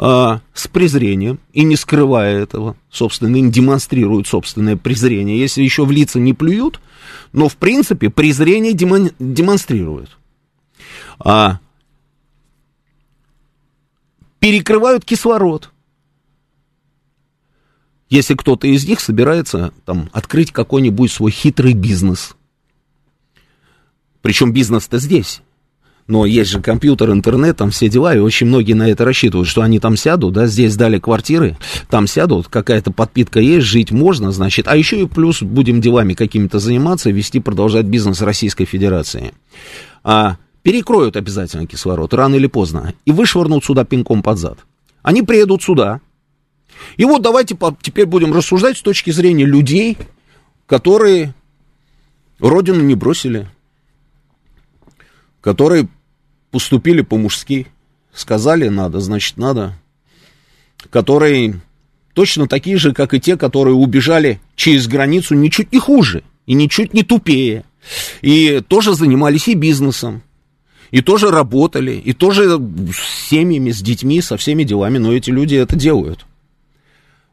а, с презрением и не скрывая этого, собственно, не демонстрируют собственное презрение. Если еще в лица не плюют, но в принципе презрение демон, демонстрируют. А, перекрывают кислород. Если кто-то из них собирается там, открыть какой-нибудь свой хитрый бизнес. Причем бизнес-то здесь, но есть же компьютер, интернет, там все дела, и очень многие на это рассчитывают, что они там сядут, да, здесь дали квартиры, там сядут, какая-то подпитка есть, жить можно, значит, а еще и плюс будем делами какими-то заниматься, вести, продолжать бизнес Российской Федерации. А, перекроют обязательно кислород, рано или поздно, и вышвырнут сюда пинком под зад. Они приедут сюда, и вот давайте теперь будем рассуждать с точки зрения людей, которые родину не бросили, которые поступили по-мужски, сказали надо, значит надо, которые точно такие же, как и те, которые убежали через границу ничуть не хуже и ничуть не тупее, и тоже занимались и бизнесом, и тоже работали, и тоже с семьями, с детьми, со всеми делами, но эти люди это делают.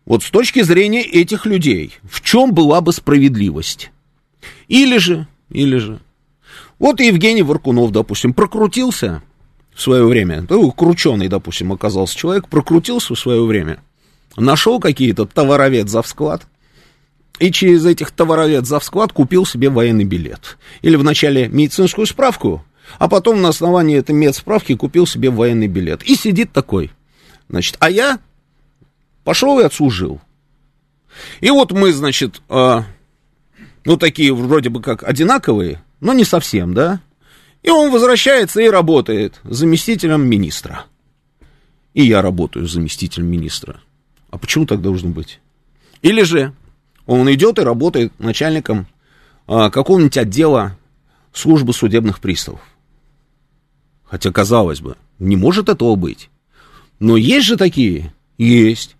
Вот с точки зрения этих людей, в чем была бы справедливость? Или же, или же, вот Евгений Варкунов, допустим, прокрутился в свое время, ну, крученый, допустим, оказался человек, прокрутился в свое время, нашел какие-то товаровед за вклад, и через этих товаровед за вклад купил себе военный билет. Или вначале медицинскую справку, а потом на основании этой медсправки купил себе военный билет. И сидит такой. Значит, а я пошел и отслужил. И вот мы, значит, э, ну, такие вроде бы как одинаковые, но не совсем, да? И он возвращается и работает заместителем министра. И я работаю заместителем министра. А почему так должно быть? Или же он идет и работает начальником а, какого-нибудь отдела службы судебных приставов. Хотя, казалось бы, не может этого быть. Но есть же такие? Есть.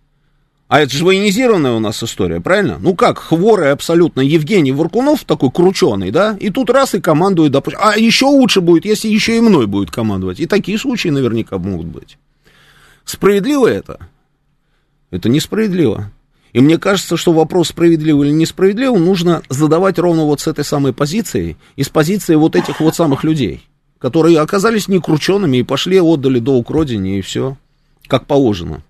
А это же военизированная у нас история, правильно? Ну как, хворый абсолютно Евгений Варкунов, такой крученый, да? И тут раз и командует, допустим. А еще лучше будет, если еще и мной будет командовать. И такие случаи наверняка могут быть. Справедливо это? Это несправедливо. И мне кажется, что вопрос справедливо или несправедливо нужно задавать ровно вот с этой самой позиции, из позиции вот этих вот самых людей, которые оказались некрученными и пошли, отдали долг родине, и все, как положено.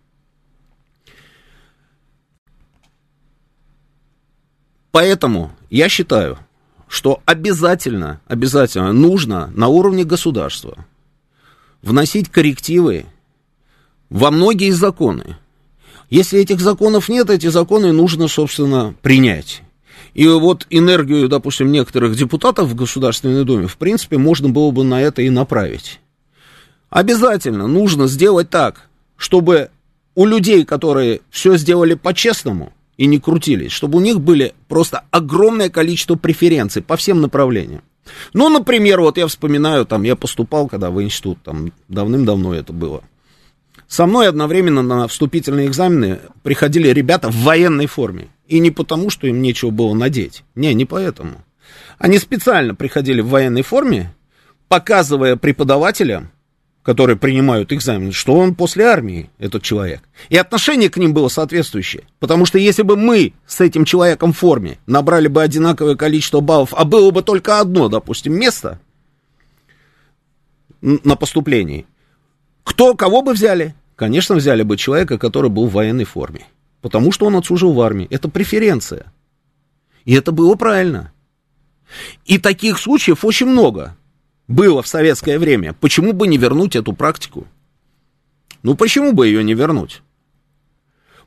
Поэтому я считаю, что обязательно, обязательно нужно на уровне государства вносить коррективы во многие законы. Если этих законов нет, эти законы нужно, собственно, принять. И вот энергию, допустим, некоторых депутатов в Государственной Думе, в принципе, можно было бы на это и направить. Обязательно нужно сделать так, чтобы у людей, которые все сделали по-честному, и не крутились, чтобы у них были просто огромное количество преференций по всем направлениям. Ну, например, вот я вспоминаю, там, я поступал, когда в институт, там, давным-давно это было. Со мной одновременно на вступительные экзамены приходили ребята в военной форме. И не потому, что им нечего было надеть. Не, не поэтому. Они специально приходили в военной форме, показывая преподавателям, которые принимают экзамен, что он после армии, этот человек. И отношение к ним было соответствующее. Потому что если бы мы с этим человеком в форме набрали бы одинаковое количество баллов, а было бы только одно, допустим, место на поступлении, кто, кого бы взяли? Конечно, взяли бы человека, который был в военной форме. Потому что он отслужил в армии. Это преференция. И это было правильно. И таких случаев очень много было в советское время, почему бы не вернуть эту практику? Ну, почему бы ее не вернуть?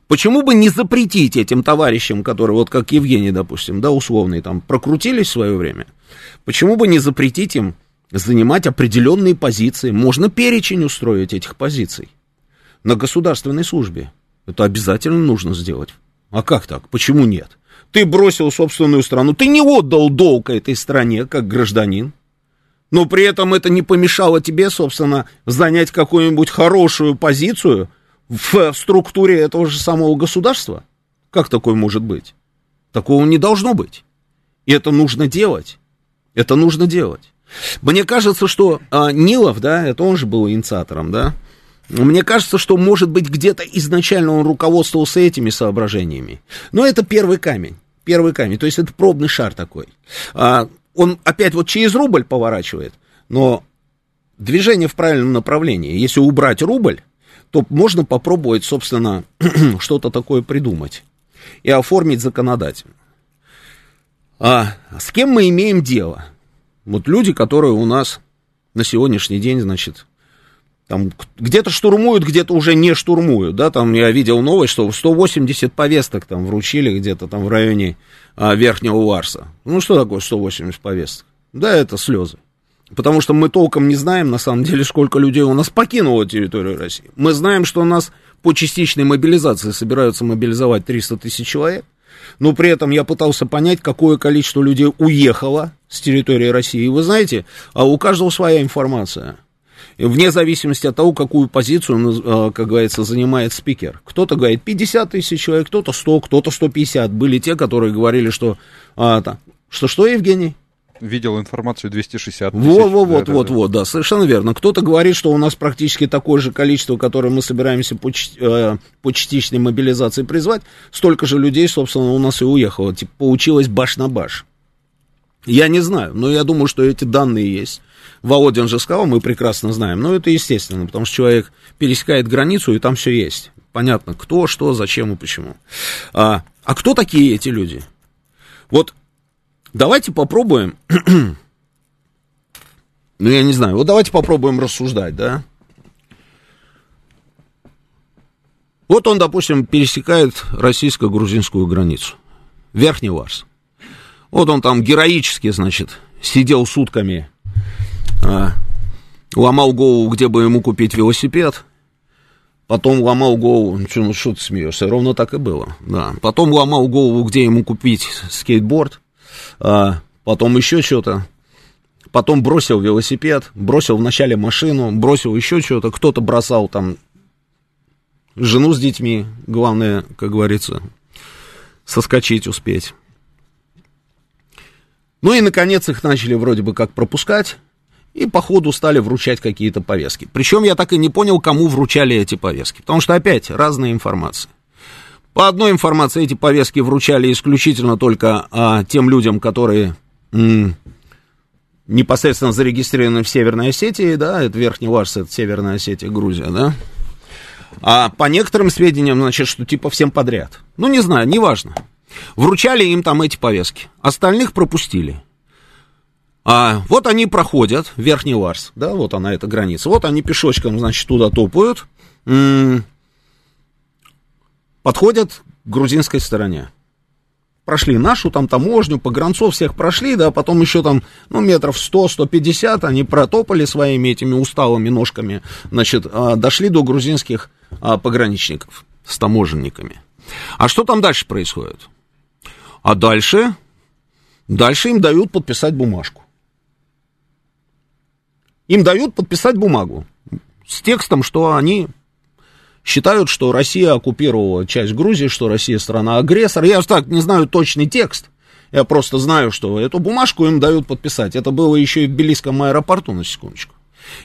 Почему бы не запретить этим товарищам, которые, вот как Евгений, допустим, да, условный, там, прокрутились в свое время, почему бы не запретить им занимать определенные позиции? Можно перечень устроить этих позиций на государственной службе. Это обязательно нужно сделать. А как так? Почему нет? Ты бросил собственную страну, ты не отдал долг этой стране, как гражданин но при этом это не помешало тебе, собственно, занять какую-нибудь хорошую позицию в структуре этого же самого государства? Как такое может быть? Такого не должно быть. И это нужно делать. Это нужно делать. Мне кажется, что а, Нилов, да, это он же был инициатором, да, Мне кажется, что, может быть, где-то изначально он руководствовался этими соображениями. Но это первый камень. Первый камень. То есть это пробный шар такой. А, он опять вот через рубль поворачивает, но движение в правильном направлении. Если убрать рубль, то можно попробовать, собственно, что-то такое придумать и оформить законодательно. А с кем мы имеем дело? Вот люди, которые у нас на сегодняшний день, значит, там где-то штурмуют, где-то уже не штурмуют, да, там я видел новость, что 180 повесток там вручили где-то там в районе а, Верхнего Варса. Ну, что такое 180 повесток? Да, это слезы. Потому что мы толком не знаем, на самом деле, сколько людей у нас покинуло территорию России. Мы знаем, что у нас по частичной мобилизации собираются мобилизовать 300 тысяч человек. Но при этом я пытался понять, какое количество людей уехало с территории России. И вы знаете, а у каждого своя информация. Вне зависимости от того, какую позицию, а, как говорится, занимает спикер. Кто-то говорит 50 тысяч человек, кто-то 100, кто-то 150. Были те, которые говорили, что... А, что-что, Евгений? видел информацию 260 тысяч. Вот, вот, вот, да, вот, да. вот, да, совершенно верно. Кто-то говорит, что у нас практически такое же количество, которое мы собираемся по, э, по частичной мобилизации призвать, столько же людей, собственно, у нас и уехало. Типа, получилось баш на баш. Я не знаю, но я думаю, что эти данные есть. Володин же сказал, мы прекрасно знаем. Но это естественно, потому что человек пересекает границу, и там все есть. Понятно, кто, что, зачем и почему. А, а кто такие эти люди? Вот Давайте попробуем. ну, я не знаю. Вот давайте попробуем рассуждать, да? Вот он, допустим, пересекает российско-грузинскую границу. Верхний Варс. Вот он там героически, значит, сидел сутками, а, ломал голову, где бы ему купить велосипед. Потом ломал голову, ну что, ну что ты смеешься, ровно так и было, да. Потом ломал голову, где ему купить скейтборд а, потом еще что-то, потом бросил велосипед, бросил вначале машину, бросил еще что-то, кто-то бросал там жену с детьми, главное, как говорится, соскочить успеть. Ну и, наконец, их начали вроде бы как пропускать, и по ходу стали вручать какие-то повестки. Причем я так и не понял, кому вручали эти повестки, потому что опять разная информация. По одной информации эти повестки вручали исключительно только а, тем людям, которые м, непосредственно зарегистрированы в Северной Осетии, да, это Верхний Варс, это Северная Осетия, Грузия, да. А по некоторым сведениям, значит, что типа всем подряд. Ну, не знаю, неважно. Вручали им там эти повестки. Остальных пропустили. А вот они проходят, Верхний Варс, да, вот она, эта граница. Вот они пешочком, значит, туда топают. Подходят к грузинской стороне. Прошли нашу там таможню, погранцов всех прошли, да, потом еще там, ну, метров 100-150 они протопали своими этими усталыми ножками, значит, а, дошли до грузинских а, пограничников с таможенниками. А что там дальше происходит? А дальше, дальше им дают подписать бумажку. Им дают подписать бумагу с текстом, что они считают, что Россия оккупировала часть Грузии, что Россия страна-агрессор. Я так не знаю точный текст. Я просто знаю, что эту бумажку им дают подписать. Это было еще и в Тбилисском аэропорту, на секундочку.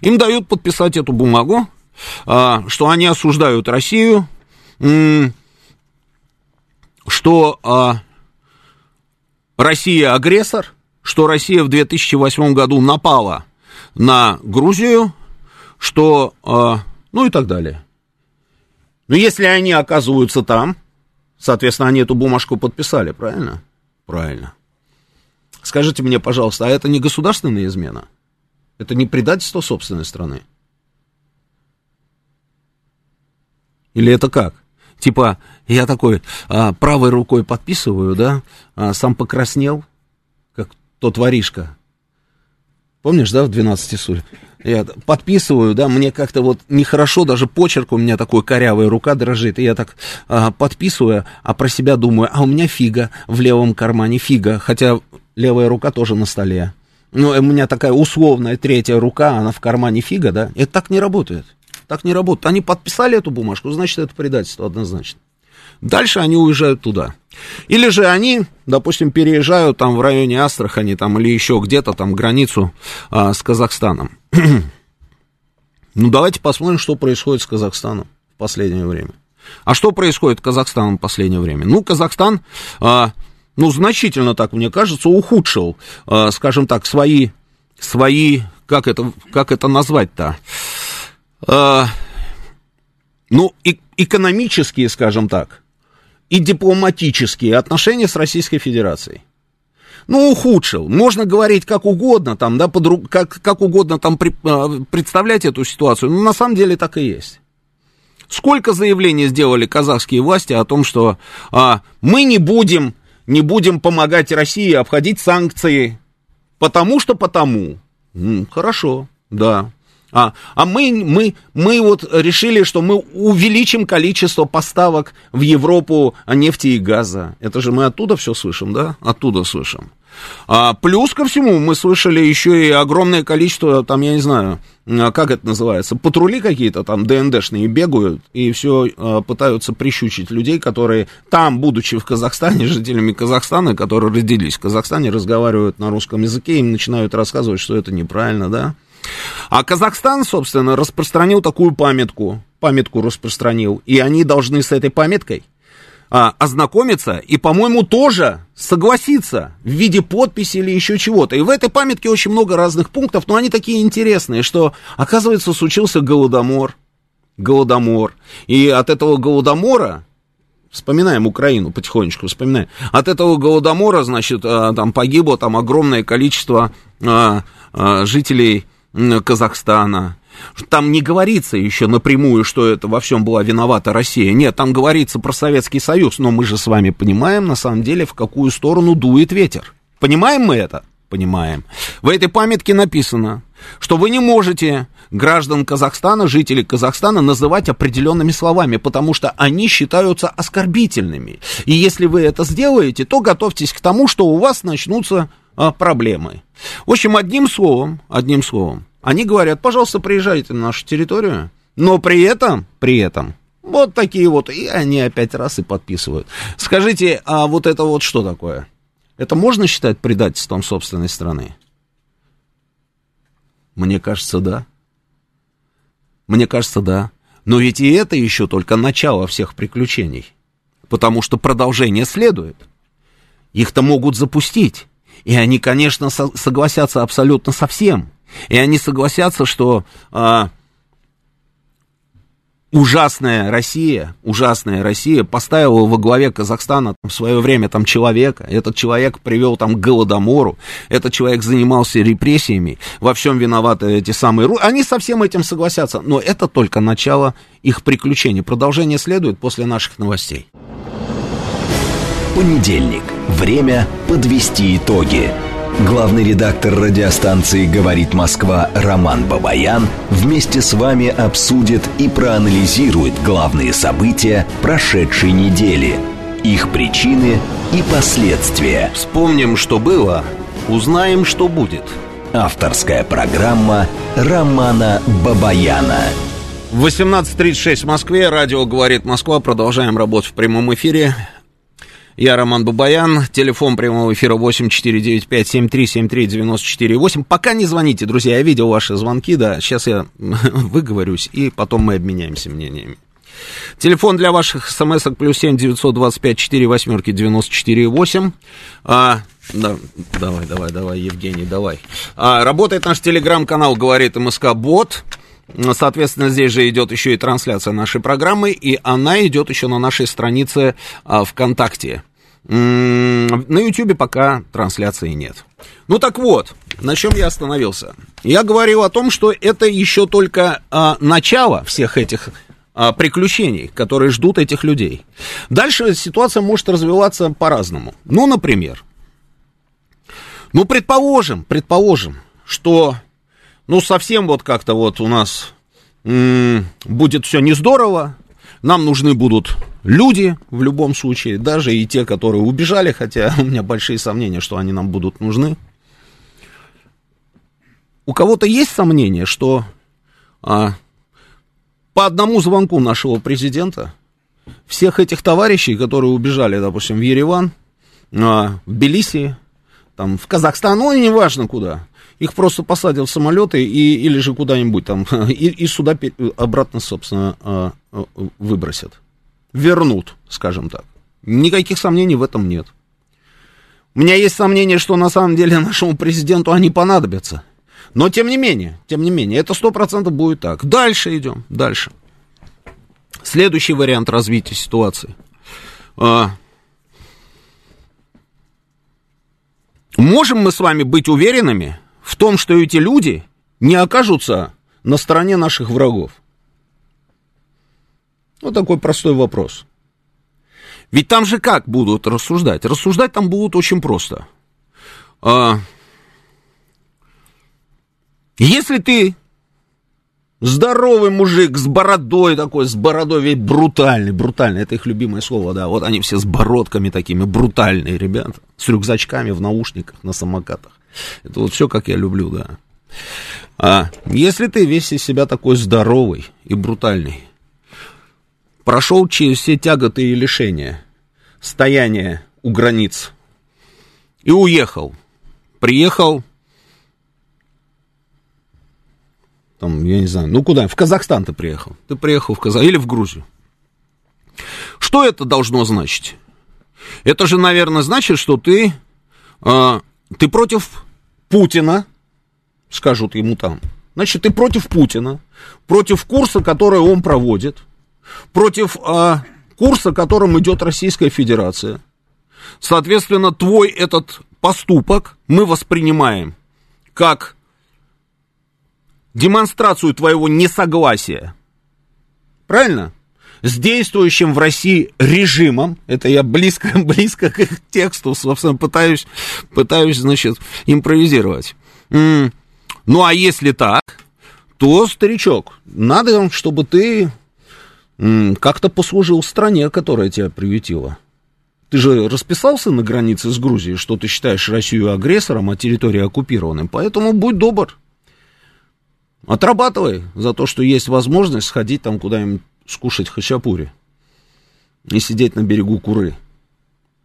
Им дают подписать эту бумагу, а, что они осуждают Россию, что а, Россия агрессор, что Россия в 2008 году напала на Грузию, что, а, ну и так далее. Но если они оказываются там, соответственно, они эту бумажку подписали, правильно? Правильно. Скажите мне, пожалуйста, а это не государственная измена? Это не предательство собственной страны? Или это как? Типа, я такой а, правой рукой подписываю, да, а, сам покраснел, как тот воришка. Помнишь, да, в 12 суре? Я подписываю, да, мне как-то вот нехорошо, даже почерк у меня такой корявый, рука дрожит, и я так а, подписываю, а про себя думаю, а у меня фига в левом кармане, фига, хотя левая рука тоже на столе. Ну, у меня такая условная третья рука, она в кармане фига, да, это так не работает, так не работает. Они подписали эту бумажку, значит, это предательство однозначно. Дальше они уезжают туда. Или же они, допустим, переезжают там в районе Астрахани там, или еще где-то там границу а, с Казахстаном. Ну, давайте посмотрим, что происходит с Казахстаном в последнее время. А что происходит с Казахстаном в последнее время? Ну, Казахстан, а, ну, значительно так, мне кажется, ухудшил, а, скажем так, свои, свои, как это, как это назвать-то? А, ну, и, экономические, скажем так, и дипломатические отношения с Российской Федерацией. Ну, ухудшил. Можно говорить как угодно, там, да, подруг, как, как угодно там при, а, представлять эту ситуацию, но на самом деле так и есть. Сколько заявлений сделали казахские власти о том, что а, мы не будем, не будем помогать России обходить санкции, потому что потому. Хорошо, да. А, а мы, мы, мы вот решили, что мы увеличим количество поставок в Европу нефти и газа. Это же мы оттуда все слышим, да? Оттуда слышим. А, плюс ко всему мы слышали еще и огромное количество, там, я не знаю, а, как это называется, патрули какие-то там ДНДшные бегают и все а, пытаются прищучить людей, которые там, будучи в Казахстане, жителями Казахстана, которые родились в Казахстане, разговаривают на русском языке, им начинают рассказывать, что это неправильно, да? А Казахстан, собственно, распространил такую памятку, памятку распространил, и они должны с этой памяткой а, ознакомиться и, по-моему, тоже согласиться в виде подписи или еще чего-то. И в этой памятке очень много разных пунктов, но они такие интересные, что, оказывается, случился голодомор. Голодомор. И от этого голодомора Вспоминаем Украину потихонечку, вспоминаем. От этого голодомора, значит, а, там погибло там огромное количество а, а, жителей Казахстана. Там не говорится еще напрямую, что это во всем была виновата Россия. Нет, там говорится про Советский Союз, но мы же с вами понимаем, на самом деле, в какую сторону дует ветер. Понимаем мы это? Понимаем. В этой памятке написано, что вы не можете граждан Казахстана, жителей Казахстана называть определенными словами, потому что они считаются оскорбительными. И если вы это сделаете, то готовьтесь к тому, что у вас начнутся а, проблемы. В общем, одним словом, одним словом, они говорят, пожалуйста, приезжайте на нашу территорию, но при этом, при этом, вот такие вот, и они опять раз и подписывают. Скажите, а вот это вот что такое? Это можно считать предательством собственной страны? Мне кажется, да. Мне кажется, да. Но ведь и это еще только начало всех приключений. Потому что продолжение следует. Их-то могут запустить. И они, конечно, со- согласятся абсолютно со всем. И они согласятся, что а, ужасная Россия, ужасная Россия поставила во главе Казахстана в свое время там человека. Этот человек привел там к голодомору. Этот человек занимался репрессиями. Во всем виноваты эти самые... Они со всем этим согласятся. Но это только начало их приключений. Продолжение следует после наших новостей. Понедельник. Время подвести итоги. Главный редактор радиостанции «Говорит Москва» Роман Бабаян вместе с вами обсудит и проанализирует главные события прошедшей недели, их причины и последствия. Вспомним, что было, узнаем, что будет. Авторская программа Романа Бабаяна. 18.36 в Москве, радио «Говорит Москва», продолжаем работать в прямом эфире. Я Роман Бабаян, телефон прямого эфира 8495-7373-94-8. Пока не звоните, друзья, я видел ваши звонки, да, сейчас я выговорюсь, и потом мы обменяемся мнениями. Телефон для ваших смс-ок плюс 7 925 4 восьмерки 94 8. А, да, давай, давай, давай, Евгений, давай. А, работает наш телеграм-канал, говорит МСК Бот. Соответственно, здесь же идет еще и трансляция нашей программы, и она идет еще на нашей странице а, ВКонтакте. На Ютубе пока трансляции нет. Ну так вот, на чем я остановился? Я говорил о том, что это еще только а, начало всех этих а, приключений, которые ждут этих людей. Дальше ситуация может развиваться по-разному. Ну, например, ну, предположим, предположим, что ну, совсем вот как-то вот у нас м- будет все не здорово, нам нужны будут люди в любом случае, даже и те, которые убежали, хотя у меня большие сомнения, что они нам будут нужны. У кого-то есть сомнения, что а, по одному звонку нашего президента всех этих товарищей, которые убежали, допустим, в Ереван, а, в Тбилиси, там, в Казахстан, ну, неважно куда. Их просто посадят в самолеты и, или же куда-нибудь там, и, и сюда обратно, собственно, а, а, выбросят. Вернут, скажем так. Никаких сомнений в этом нет. У меня есть сомнение, что на самом деле нашему президенту они понадобятся. Но тем не менее, тем не менее, это сто процентов будет так. Дальше идем, дальше. Следующий вариант развития ситуации. А, можем мы с вами быть уверенными в том, что эти люди не окажутся на стороне наших врагов? Вот такой простой вопрос. Ведь там же как будут рассуждать? Рассуждать там будут очень просто. А, если ты здоровый мужик с бородой такой, с бородой ведь брутальный, брутальный, это их любимое слово, да, вот они все с бородками такими, брутальные ребята, с рюкзачками в наушниках, на самокатах. Это вот все, как я люблю, да. А если ты весь из себя такой здоровый и брутальный, прошел через все тяготы и лишения, стояние у границ и уехал, приехал там, я не знаю, ну куда, в Казахстан ты приехал, ты приехал в Казахстан или в Грузию. Что это должно значить? Это же, наверное, значит, что ты, э, ты против Путина, скажут ему там. Значит, ты против Путина, против курса, который он проводит, против э, курса, которым идет Российская Федерация. Соответственно, твой этот поступок мы воспринимаем как демонстрацию твоего несогласия. Правильно? С действующим в России режимом, это я близко, близко к их тексту, собственно, пытаюсь, пытаюсь, значит, импровизировать. Ну, а если так, то, старичок, надо, чтобы ты как-то послужил стране, которая тебя приютила. Ты же расписался на границе с Грузией, что ты считаешь Россию агрессором, а территорию оккупированной. Поэтому будь добр, Отрабатывай за то, что есть возможность сходить там куда-нибудь скушать хачапури и сидеть на берегу Куры.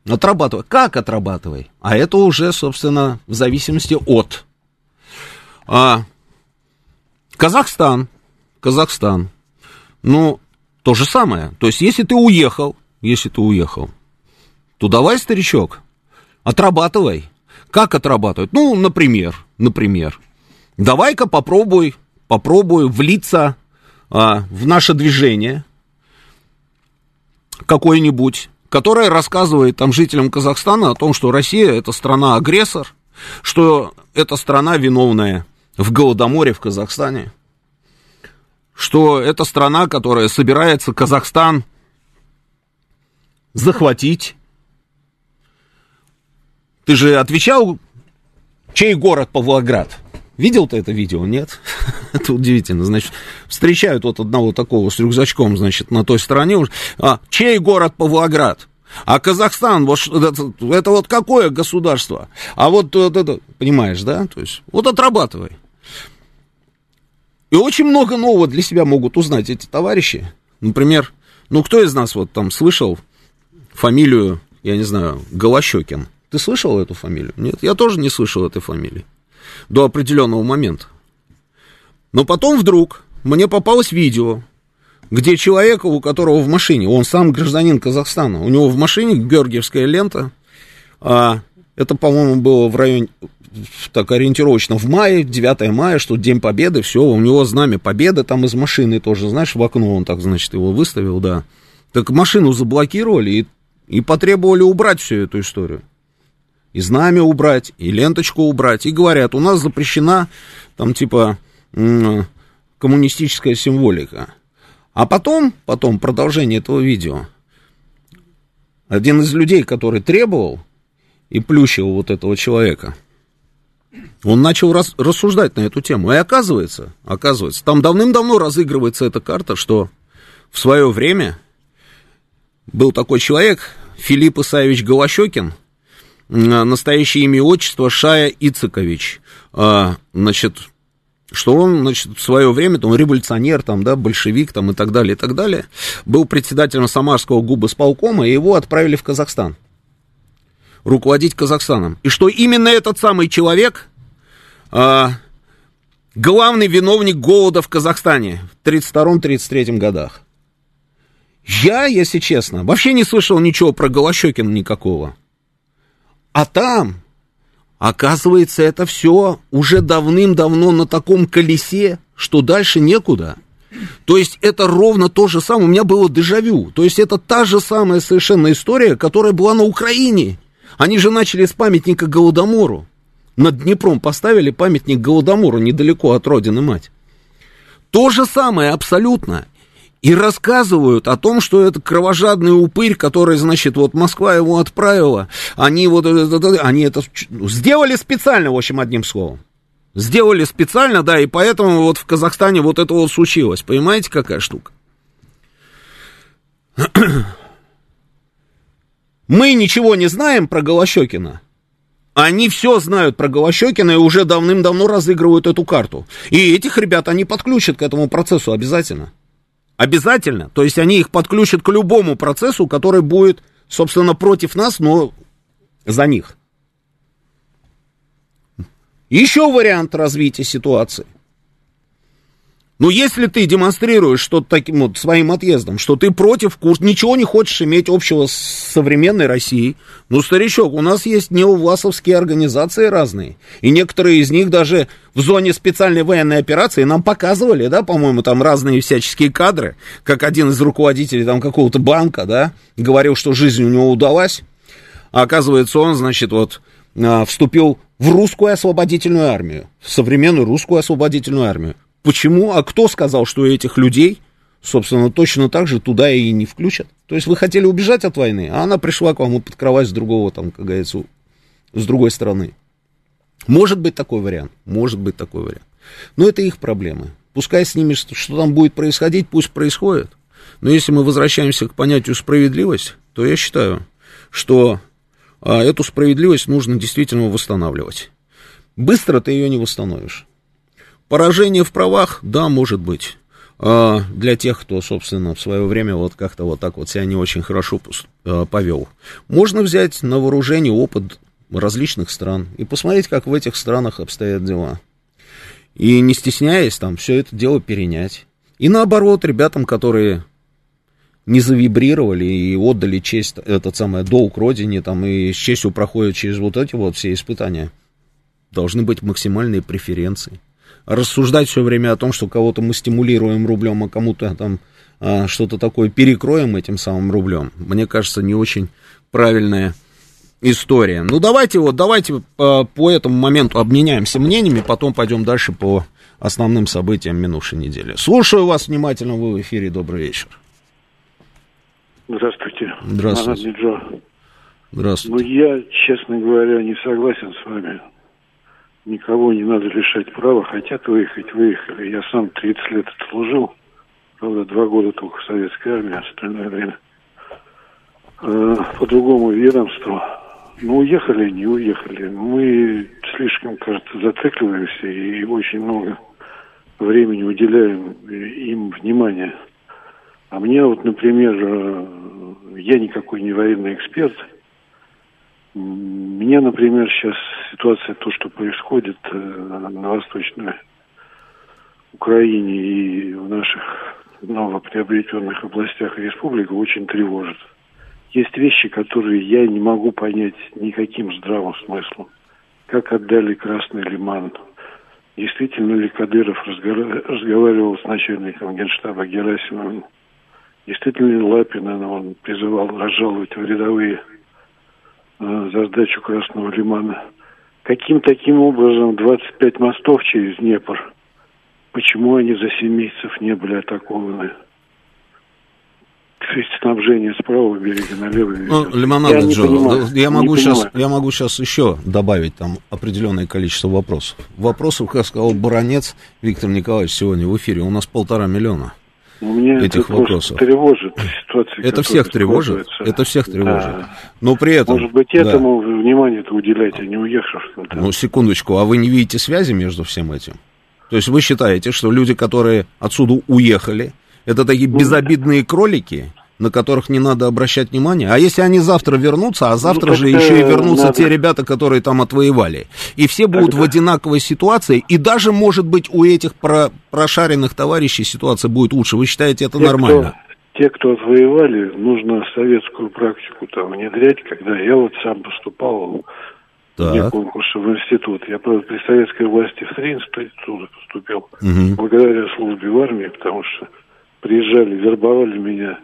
Отрабатывай. Как отрабатывай? А это уже, собственно, в зависимости от. А, Казахстан. Казахстан. Ну, то же самое. То есть, если ты уехал, если ты уехал, то давай, старичок, отрабатывай. Как отрабатывать? Ну, например, например, давай-ка попробуй попробую влиться а, в наше движение какое-нибудь, которое рассказывает там жителям Казахстана о том, что Россия это страна-агрессор, что это страна виновная в Голодоморе в Казахстане, что это страна, которая собирается Казахстан захватить. Ты же отвечал, чей город Павлоград? Видел ты это видео? Нет? это удивительно. Значит, встречают вот одного такого с рюкзачком, значит, на той стороне. А, чей город Павлоград? А Казахстан, вот это, это вот какое государство? А вот это, понимаешь, да? То есть, вот отрабатывай. И очень много нового для себя могут узнать эти товарищи. Например, ну кто из нас вот там слышал фамилию, я не знаю, Голощекин? Ты слышал эту фамилию? Нет, я тоже не слышал этой фамилии до определенного момента. Но потом вдруг мне попалось видео, где человек, у которого в машине, он сам гражданин Казахстана, у него в машине георгиевская лента, а, это, по-моему, было в районе, так ориентировочно в мае, 9 мая, что День Победы, все, у него знамя Победы там из машины тоже, знаешь, в окно он так, значит, его выставил, да. Так машину заблокировали и, и потребовали убрать всю эту историю и знамя убрать, и ленточку убрать, и говорят, у нас запрещена там типа коммунистическая символика. А потом, потом продолжение этого видео, один из людей, который требовал и плющил вот этого человека, он начал рас, рассуждать на эту тему. И оказывается, оказывается, там давным-давно разыгрывается эта карта, что в свое время был такой человек, Филипп Исаевич Голощекин, настоящее имя и отчество Шая Ицекович. А, значит, что он, значит, в свое время, там, революционер, там, да, большевик, там, и так далее, и так далее, был председателем Самарского губосполкома, и его отправили в Казахстан. руководить Казахстаном. И что именно этот самый человек а, главный виновник голода в Казахстане в 1932-1933 годах. Я, если честно, вообще не слышал ничего про Голощекина никакого. А там, оказывается, это все уже давным-давно на таком колесе, что дальше некуда. То есть это ровно то же самое. У меня было дежавю. То есть это та же самая совершенно история, которая была на Украине. Они же начали с памятника Голодомору. Над Днепром поставили памятник Голодомору недалеко от родины мать. То же самое абсолютно. И рассказывают о том, что это кровожадный упырь, который, значит, вот Москва его отправила. Они вот они это сделали специально, в общем, одним словом. Сделали специально, да, и поэтому вот в Казахстане вот это вот случилось. Понимаете, какая штука? Мы ничего не знаем про Голощекина. Они все знают про Голощекина и уже давным-давно разыгрывают эту карту. И этих ребят они подключат к этому процессу обязательно. Обязательно. То есть они их подключат к любому процессу, который будет, собственно, против нас, но за них. Еще вариант развития ситуации. Но если ты демонстрируешь что-то таким вот своим отъездом, что ты против курс, ничего не хочешь иметь общего с современной Россией, ну, старичок, у нас есть неовласовские организации разные, и некоторые из них даже в зоне специальной военной операции нам показывали, да, по-моему, там разные всяческие кадры, как один из руководителей там какого-то банка, да, говорил, что жизнь у него удалась, а оказывается он, значит, вот а, вступил в русскую освободительную армию, в современную русскую освободительную армию. Почему? А кто сказал, что этих людей, собственно, точно так же туда и не включат? То есть вы хотели убежать от войны, а она пришла к вам под кровать с другого, там, как говорится, с другой стороны. Может быть такой вариант, может быть такой вариант. Но это их проблемы. Пускай с ними, что, что там будет происходить, пусть происходит. Но если мы возвращаемся к понятию справедливость, то я считаю, что а, эту справедливость нужно действительно восстанавливать. Быстро ты ее не восстановишь. Поражение в правах, да, может быть. А для тех, кто, собственно, в свое время вот как-то вот так вот себя не очень хорошо а, повел. Можно взять на вооружение опыт различных стран и посмотреть, как в этих странах обстоят дела. И не стесняясь там все это дело перенять. И наоборот, ребятам, которые не завибрировали и отдали честь, этот самый долг родине, там, и с честью проходят через вот эти вот все испытания, должны быть максимальные преференции рассуждать все время о том, что кого-то мы стимулируем рублем, а кому-то там а, что-то такое перекроем этим самым рублем, мне кажется, не очень правильная история. Ну, давайте вот, давайте по, по этому моменту обменяемся мнениями, потом пойдем дальше по основным событиям минувшей недели. Слушаю вас внимательно, вы в эфире, добрый вечер. Здравствуйте. Здравствуйте. Здравствуйте. Ну, я, честно говоря, не согласен с вами никого не надо лишать права, хотят выехать, выехали. Я сам 30 лет отслужил, правда, два года только в советской армии, остальное время э, по другому ведомству. Ну, уехали, не уехали. Мы слишком, кажется, зацикливаемся и очень много времени уделяем им внимания. А мне вот, например, э, я никакой не военный эксперт – мне, например, сейчас ситуация, то, что происходит э, на Восточной Украине и в наших новоприобретенных областях республики очень тревожит. Есть вещи, которые я не могу понять никаким здравым смыслом. Как отдали Красный Лиман? Действительно ли Кадыров разговаривал с начальником генштаба Герасимовым? Действительно ли Лапина он призывал разжаловать в рядовые за сдачу Красного Лимана. Каким таким образом 25 мостов через Днепр, почему они за 7 месяцев не были атакованы? Снабжение с правого берега на левый берег. Ну, лимонад я, Джо, понимаю, я, могу сейчас, я могу сейчас еще добавить там определенное количество вопросов. Вопросов, как сказал Баронец Виктор Николаевич сегодня в эфире, у нас полтора миллиона. Меня этих это вопросов. тревожит ситуация. Это всех тревожит. Это всех тревожит. Да. Но при этом. Может быть, этому да. внимание-то уделять, а не уехавшим. Ну, секундочку, а вы не видите связи между всем этим? То есть вы считаете, что люди, которые отсюда уехали, это такие ну, безобидные кролики, на которых не надо обращать внимание. А если они завтра вернутся, а завтра Ну, же еще и вернутся надо. те ребята, которые там отвоевали. И все будут Тогда- в одинаковой ситуации, и даже, может быть, у этих про- прошаренных товарищей ситуация будет лучше. Вы считаете это Те, нормально? Кто, те, кто отвоевали, нужно советскую практику там внедрять, когда я вот сам поступал Так. конкурса в институт. Я, правда, при советской власти в три института поступил, Мгм. благодаря службе в армии, потому что приезжали, вербовали меня,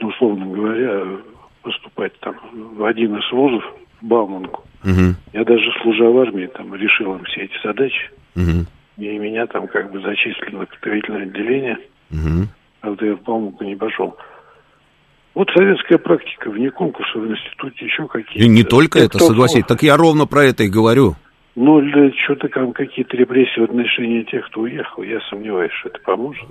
условно говоря, поступать там в один из вузов, в Бауманку. Мгм. Я даже, служа в армии, там решил им все эти задачи, Мгм. и меня там как бы зачислили на подготовительное отделение. Мгм. Правда, я в Бауманку не пошел. Вот советская практика, вне конкурса в институте, еще какие-то. И не только это, кто согласитесь. смог. Так я ровно про это и говорю. Ну, что-то там какие-то репрессии в отношении тех, кто уехал, я сомневаюсь, что это поможет.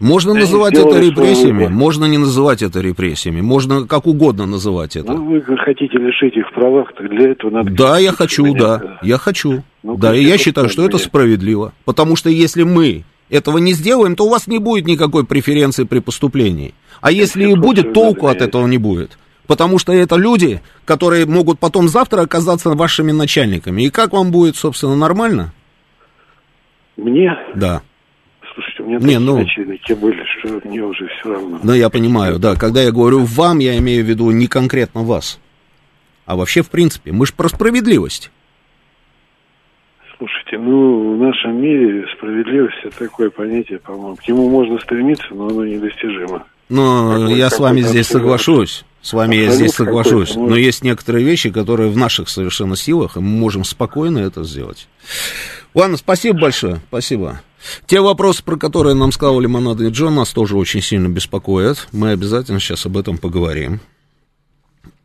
Можно Они называть это репрессиями, можно не называть это репрессиями, можно как угодно называть это. Ну, вы хотите лишить их правах, так для этого надо... Да, я хочу, Конституцию да, я хочу. Ну, да, и я считаю, что это справедливо. Потому что если мы этого не сделаем, то у вас не будет никакой преференции при поступлении. А если и будет, толку от этого не будет. Потому что это люди, которые могут потом завтра оказаться вашими начальниками. И как вам будет, собственно, нормально? Мне, Да. Меня Не, ну- начальники были, что мне уже все равно. Ну, я понимаю, да. Когда я говорю вам, я имею в виду не конкретно вас. А вообще, в принципе, мы же про справедливость. Слушайте, ну, в нашем мире справедливость это такое понятие, по-моему. К нему можно стремиться, но оно недостижимо. Но я с вами здесь соглашусь. С вами я здесь соглашусь. ну. Но есть некоторые вещи, которые в наших совершенно силах, и мы можем спокойно это сделать. Ладно, спасибо большое. Спасибо. Те вопросы, про которые нам сказал Лимонад и Джон, нас тоже очень сильно беспокоят. Мы обязательно сейчас об этом поговорим.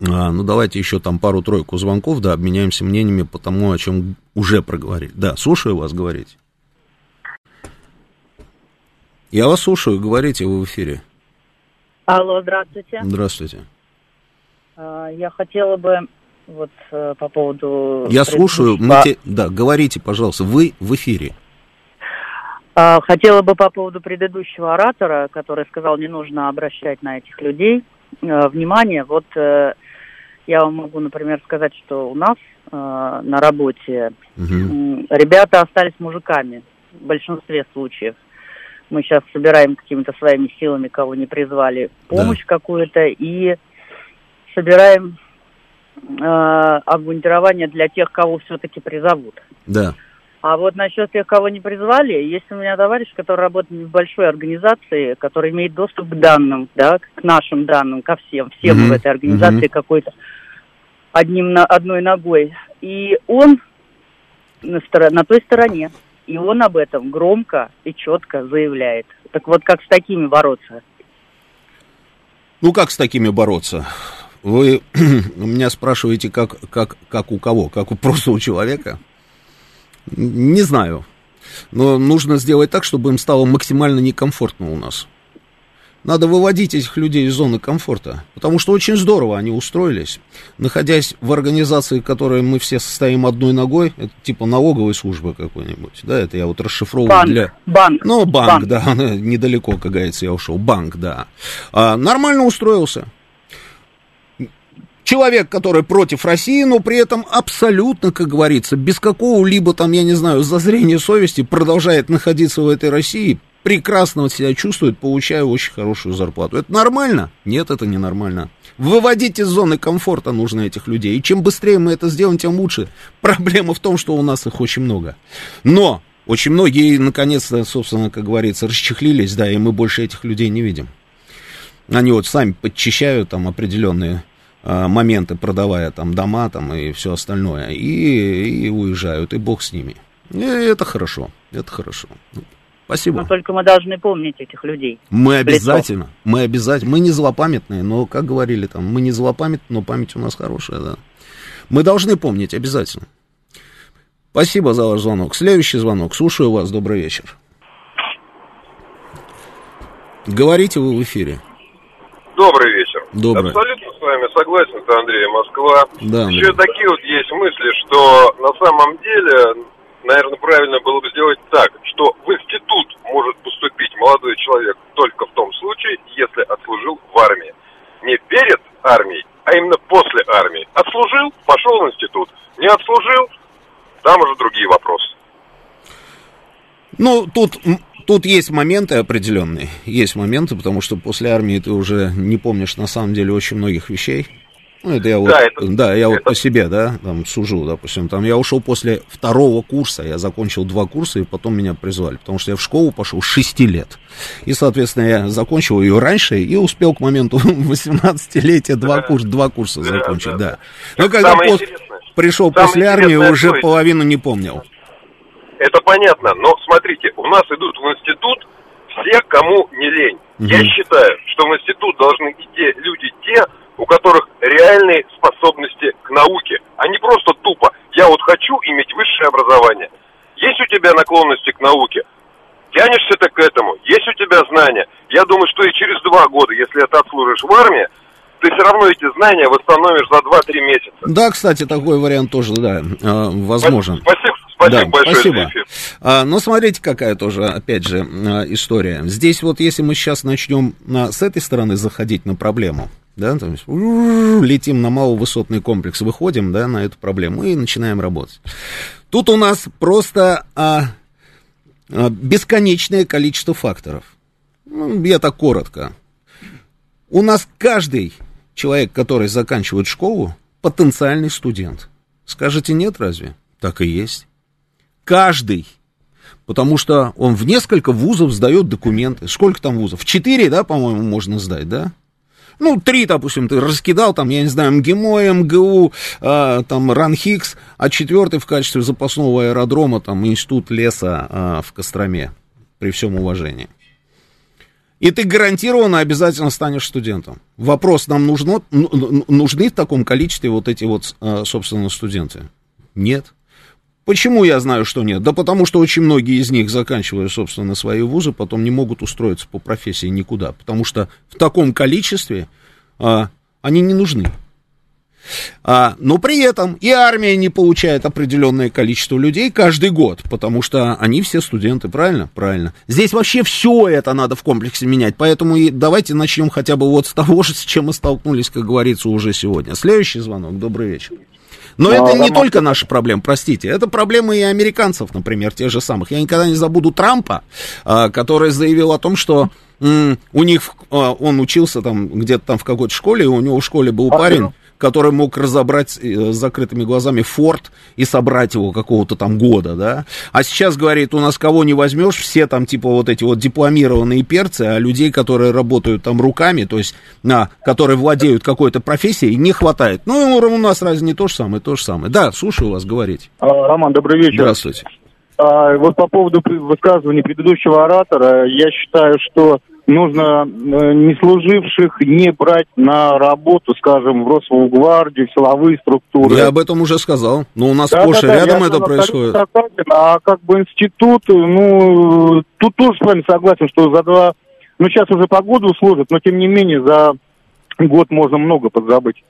А, ну, давайте еще там пару-тройку звонков, да, обменяемся мнениями по тому, о чем уже проговорили. Да, слушаю вас, говорите. Я вас слушаю, говорите, вы в эфире. Алло, здравствуйте. Здравствуйте. А, Я хотела бы вот э, по поводу... Я слушаю, мы те- да, говорите, пожалуйста, вы в эфире. А, Хотела бы по поводу предыдущего оратора, который сказал, не нужно обращать на этих людей э, внимание. Вот э, я вам могу, например, сказать, что у нас на работе м, ребята остались мужиками в большинстве случаев. Мы сейчас собираем какими-то своими силами, кого не призвали, помощь какую-то и собираем обмундирование для тех, кого все-таки призовут. Да. А вот насчет тех, кого не призвали, есть у меня товарищ, который работает в большой организации, который имеет доступ к данным, да, к нашим данным, ко всем, всем Мгм, в этой организации мгм. какой-то одним на одной ногой. И он на, стор- на той стороне, и он об этом громко и четко заявляет. Так вот, как с такими бороться? Ну, как с такими бороться? Вы у меня спрашиваете, как, как, как у кого? Как у просто у человека? Не знаю. Но нужно сделать так, чтобы им стало максимально некомфортно у нас. Надо выводить этих людей из зоны комфорта. Потому что очень здорово они устроились. Находясь в организации, в которой мы все состоим одной ногой, это типа налоговой службы какой-нибудь, да, это я вот расшифровываю Банк, для... банк. Ну, банк, Банк. да, недалеко, как говорится, я ушел. Банк, да. А, нормально устроился. Человек, который против России, но при этом абсолютно, как говорится, без какого-либо там, я не знаю, зазрения совести продолжает находиться в этой России, прекрасно себя чувствует, получая очень хорошую зарплату. Это нормально? Нет, это не нормально. Выводить из зоны комфорта нужно этих людей. И чем быстрее мы это сделаем, тем лучше. Проблема в том, что у нас их очень много. Но очень многие, наконец-то, собственно, как говорится, расчехлились, да, и мы больше этих людей не видим. Они вот сами подчищают там определенные моменты, продавая там дома там и все остальное, и, и уезжают, и бог с ними. И это хорошо, это хорошо. Спасибо. Но только мы должны помнить этих людей. Мы лицо. обязательно, мы обязательно, мы не злопамятные, но, как говорили там, мы не злопамятные, но память у нас хорошая, да. Мы должны помнить обязательно. Спасибо за ваш звонок. Следующий звонок. Слушаю вас. Добрый вечер. Говорите вы в эфире. Добрый вечер. Добрый. Абсолютно вами согласен, это Андрей Москва. Да. Еще такие вот есть мысли, что на самом деле наверное, правильно было бы сделать так, что в институт может поступить молодой человек только в том случае, если отслужил в армии. Не перед армией, а именно после армии. Отслужил, пошел в институт. Не отслужил, там уже другие вопросы. Ну, тут, тут есть моменты определенные. Есть моменты, потому что после армии ты уже не помнишь на самом деле очень многих вещей. Ну, это я вот, Да, это- да, я вот это- по себе, да, там сужу, допустим, там я ушел после второго курса, я закончил два курса, и потом меня призвали, потому что я в школу пошел с 6 лет. И, соответственно, я закончил ее раньше и успел к моменту 18-летия два, Да. курса, два курса Да, закончить, да, да. Но когда Самое пос- интересное- пришел самое после армии, уже половину не помнил. Это понятно, но смотрите, у нас идут в институт все, кому не лень. Я Мгм. считаю, что в институт должны идти люди те, у которых реальные способности к науке, а не просто тупо «я вот хочу иметь высшее образование». Есть у тебя наклонности к науке? Тянешься ты к этому? Есть у тебя знания? Я думаю, что и через два года, если ты отслужишь в армии, ты все равно эти знания восстановишь за 2-3 месяца. Да, кстати, такой вариант тоже, да, э, возможен. Спасибо, спасибо Да, большое спасибо. А, но смотрите, какая тоже, опять же, а, история. Здесь вот, если мы сейчас начнем а, с этой стороны заходить на проблему, да, то есть летим на маловысотный комплекс, выходим, да, на эту проблему и начинаем работать. Тут у нас просто а, а, бесконечное количество факторов. Ну, я так коротко. У нас каждый человек, который заканчивает школу, потенциальный студент. Скажете нет разве? Так и есть. Каждый. Потому что он в несколько вузов сдает документы. Сколько там вузов? Четыре, да, по-моему, можно сдать, да? Ну, три, допустим, ты раскидал, там, я не знаю, МГИМО, МГУ, а, там, РАНХИКС, а четвертый в качестве запасного аэродрома, там, Институт леса а, в Костроме, при всем уважении. И ты гарантированно обязательно станешь студентом. Вопрос, нам нужно, ну, ну, нужны в таком количестве вот эти вот, а, собственно, студенты? Нет. Почему я знаю, что нет? Да потому что очень многие из них, заканчивая, собственно, свои вузы, потом не могут устроиться по профессии никуда. Потому что в таком количестве а, они не нужны. А, но при этом и армия не получает определенное количество людей каждый год, потому что они все студенты, правильно? Правильно. Здесь вообще все это надо в комплексе менять, поэтому и давайте начнем хотя бы вот с того же, с чем мы столкнулись, как говорится, уже сегодня. Следующий звонок, добрый вечер. Но Ну, это не Роман- только наша проблема, простите. Это проблемы и американцев, например, тех же самых. Я никогда не забуду Трампа, а, который заявил о том, что у них, а, он учился там где-то там в какой-то школе, и у него в школе был парень, который мог разобрать э, с закрытыми глазами форт и собрать его какого-то там года, да. А сейчас, говорит, у нас кого не возьмешь, все там типа вот эти вот дипломированные перцы, а людей, которые работают там руками, то есть, на, которые владеют какой-то профессией, не хватает. Ну, у нас разве не то же самое, то же самое. Да, слушаю вас, говорите. А, Роман, добрый вечер. Здравствуйте. А, вот по поводу высказывания предыдущего оратора, я считаю, что нужно э, не служивших не брать на работу, скажем, в Росгвардию, в силовые структуры. Я об этом уже сказал. Но у нас Да, сплошь да, да, рядом это происходит. согласен. А как бы институт, ну, тут тоже с вами согласен, что за два, ну, сейчас уже по году служат, но тем не менее за год можно много подзабыть.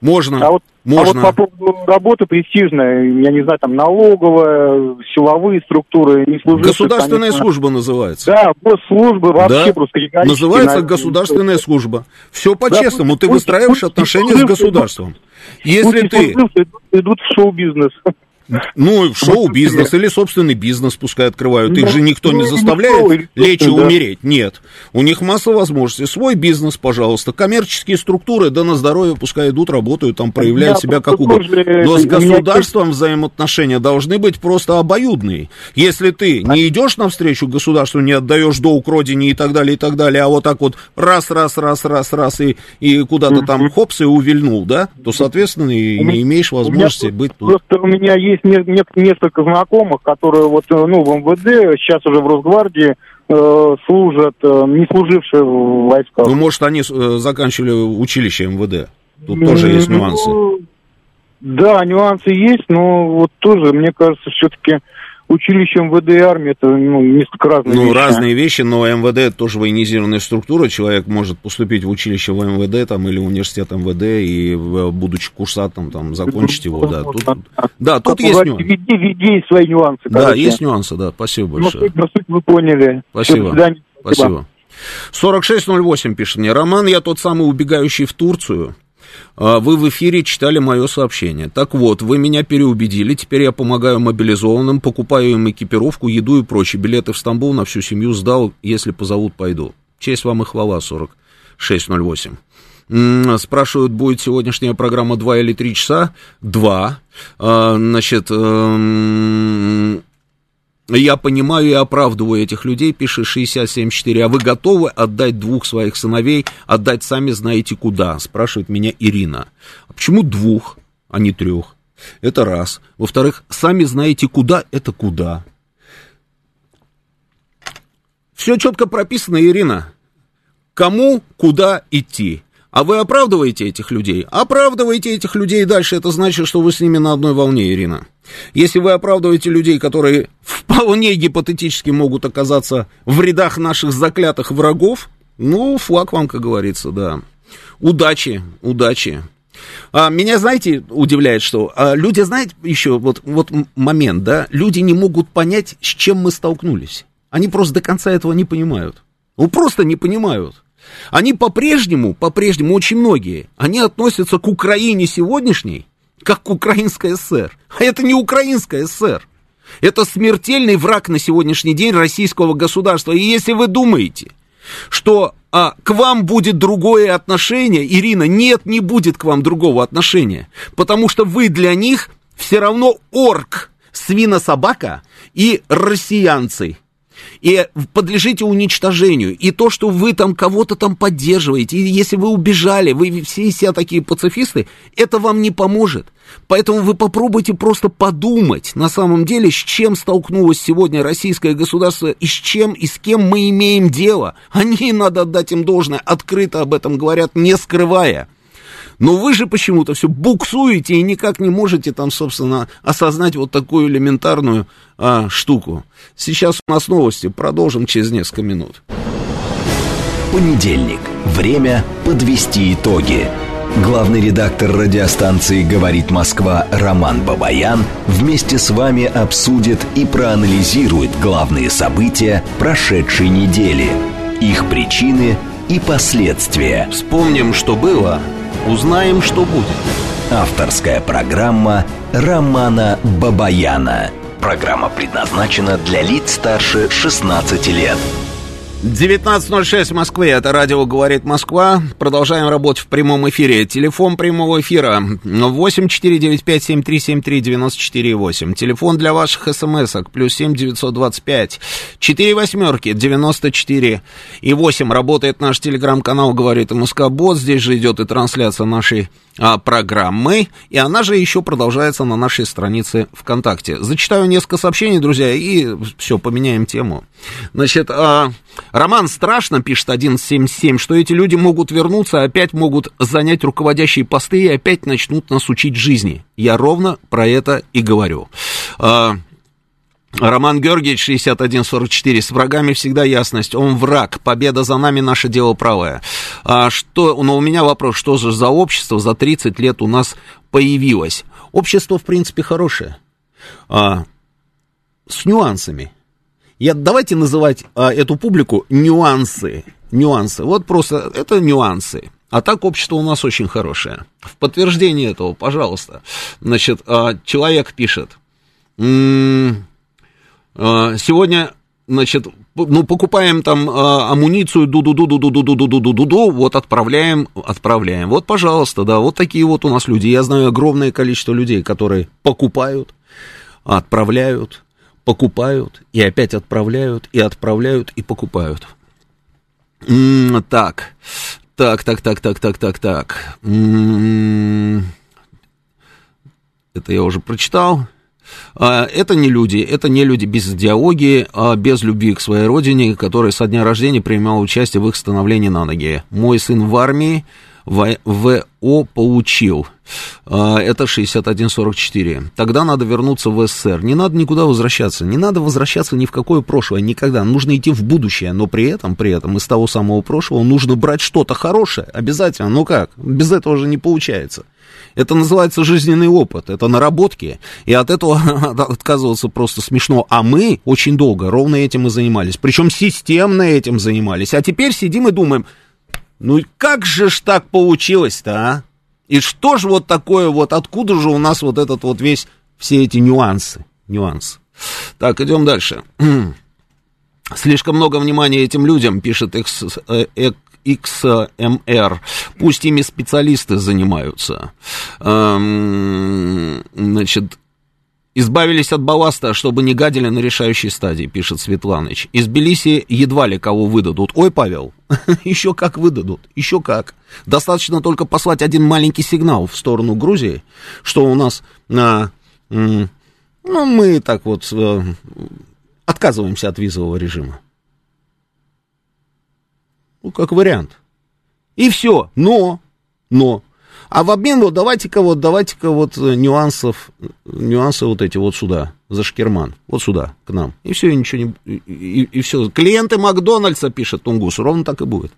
Можно, А вот, а вот можно. по поводу работы престижной, я не знаю, там налоговая, силовые структуры, не служивших... Государственная конечно. служба называется. Да, госслужбы вообще Да. просто. Называется на- государственная служба. Все Да, по-честному. Ты пусть- выстраиваешь пусть отношения с служившие государством. Пусть Если не ты, служившие идут, идут в шоу-бизнес. Ну, шоу-бизнес или собственный бизнес пускай открывают, их Ну, же никто ну, не шоу, заставляет лечь и умереть. Нет. У них масса возможностей. Свой бизнес, пожалуйста. Коммерческие структуры, да на здоровье пускай идут, работают, там проявляют себя как угодно. тоже, Но с государством взаимоотношения должны быть просто обоюдные. Если ты не идешь навстречу государству, не отдаешь долг родине и так далее, и так далее, а вот так вот раз, раз, раз, раз, раз, и, и куда-то там хопс и увильнул, да, то, соответственно, и не имеешь возможности быть тут. Просто у меня есть не- не- несколько знакомых, которые вот, э, ну, в МВД, сейчас уже в Росгвардии э, служат, э, не служившие в войсках. Ну, может, они э, заканчивали училище МВД. Тут тоже есть Ну, нюансы. Да, нюансы есть, но вот тоже, мне кажется, все-таки училище МВД и армия, это ну, несколько разные Ну, вещи. разные вещи, но МВД это тоже военизированная структура. Человек может поступить в училище в МВД там, или университет МВД и, в- будучи курсантом, там, закончить его, да. Тут, да, тут Как есть нюансы. Везде есть свои нюансы. Да, короче. есть нюансы, да. Спасибо Ну, большое. суть, ну, суть вы поняли. Спасибо. Спасибо. 4608 пишет мне. Роман, я тот самый убегающий в Турцию. А, Вы в эфире читали мое сообщение. Так вот, вы меня переубедили. Теперь я помогаю мобилизованным, покупаю им экипировку, еду и прочие. Билеты в Стамбул на всю семью сдал. Если позовут, пойду. Честь вам и хвала, 4608. М, Спрашивают, будет сегодняшняя программа 2 или 3 часа? 2. Значит, эм, я понимаю и оправдываю этих людей, пишет 67.4. А вы готовы отдать двух своих сыновей, отдать сами знаете куда? Спрашивает меня Ирина. А почему двух, а не трех? Это раз. Во-вторых, сами знаете куда, это куда? Все четко прописано, Ирина. Кому, куда идти? А вы оправдываете этих людей? Оправдываете этих людей дальше. Это значит, что вы с ними на одной волне, Ирина. Если вы оправдываете людей, которые вполне гипотетически могут оказаться в рядах наших заклятых врагов, ну, флаг вам, как говорится, да. Удачи, удачи. А, меня, знаете, удивляет, что а, люди, знаете, еще вот, вот момент, да, люди не могут понять, с чем мы столкнулись. Они просто до конца этого не понимают. Ну, просто не понимают. Они по-прежнему, по-прежнему, очень многие, они относятся к Украине сегодняшней, как к Украинской ССР. А это не Украинская ССР. Это смертельный враг на сегодняшний день российского государства. И если вы думаете, что а, к вам будет другое отношение, Ирина, нет, не будет к вам другого отношения. Потому что вы для них все равно орк, свинособака и россиянцы и подлежите уничтожению. И то, что вы там кого-то там поддерживаете, и если вы убежали, вы все из себя такие пацифисты, это вам не поможет. Поэтому вы попробуйте просто подумать, на самом деле, с чем столкнулось сегодня российское государство, и с чем, и с кем мы имеем дело. Они, надо отдать им должное, открыто об этом говорят, не скрывая. Но вы же почему-то все буксуете и никак не можете там, собственно, осознать вот такую элементарную а, штуку. Сейчас у нас новости, продолжим через несколько минут. Понедельник. Время подвести итоги. Главный редактор радиостанции «Говорит Москва» Роман Бабаян вместе с вами обсудит и проанализирует главные события прошедшей недели, их причины и последствия. Вспомним, что было, узнаем, что будет. Авторская программа Романа Бабаяна. Программа предназначена для лиц старше 16 лет. 19.06 в Москве, это радио «Говорит Москва». Продолжаем работать в прямом эфире. Телефон прямого эфира 8495-7373-94-8. Телефон для ваших смс-ок плюс 7 925 4 восьмерки 94 и 8. Работает наш телеграм-канал «Говорит Москва Бот». Здесь же идет и трансляция нашей а, программы. И она же еще продолжается на нашей странице ВКонтакте. Зачитаю несколько сообщений, друзья, и все, поменяем тему. Значит, а, Роман страшно, пишет 177, что эти люди могут вернуться, опять могут занять руководящие посты и опять начнут нас учить жизни. Я ровно про это и говорю. А, Роман Георгиевич, 6144, с врагами всегда ясность, он враг, победа за нами, наше дело правое. А что, но у меня вопрос, что же за общество за 30 лет у нас появилось? Общество, в принципе, хорошее, а, с нюансами. Я, давайте называть а, эту публику нюансы, нюансы, вот просто это нюансы. А так общество у нас очень хорошее. В подтверждение этого, пожалуйста, значит, а, человек пишет, а, сегодня, значит, ну, покупаем там а, амуницию, ду-ду-ду-ду-ду-ду-ду-ду-ду-ду, вот отправляем, отправляем. Вот, пожалуйста, да, вот такие вот у нас люди. Я знаю огромное количество людей, которые покупают, отправляют, покупают, и опять отправляют, и отправляют, и покупают. Так, так, так, так, так, так, так, так. Это я уже прочитал. А, Это не люди, это не люди без идеологии, а без любви к своей родине, которые со дня рождения принимал участие в их становлении на ноги. Мой сын в армии, ВО получил. А, это 6144. Тогда надо вернуться в СССР. Не надо никуда возвращаться. Не надо возвращаться ни в какое прошлое, никогда. Нужно идти в будущее. Но при этом, при этом из того самого прошлого нужно брать что-то хорошее. Обязательно. Ну как? Без этого же не получается. Это называется жизненный опыт, это наработки, и от этого отказываться просто смешно. А мы очень долго ровно этим и занимались, причем системно этим занимались. А теперь сидим и думаем, ну как же ж так получилось-то, а? И что же вот такое вот, откуда же у нас вот этот вот весь, все эти нюансы, нюансы. Так, идем дальше. Слишком много внимания этим людям, пишет XMR. Э, Пусть ими специалисты занимаются. Эм, значит, Избавились от балласта, чтобы не гадили на решающей стадии, пишет Светланыч. Из Белиси едва ли кого выдадут. Ой, Павел, еще как выдадут, еще как. Достаточно только послать один маленький сигнал в сторону Грузии, что у нас, а, ну, мы так вот а, отказываемся от визового режима. Ну, как вариант. И все. Но, но, а в обмен вот давайте-ка вот, давайте-ка вот э, нюансов, нюансы вот эти вот сюда, за шкерман, вот сюда, к нам. И все, и ничего не... И, и, все. Клиенты Макдональдса, пишет Тунгус, ровно так и будет.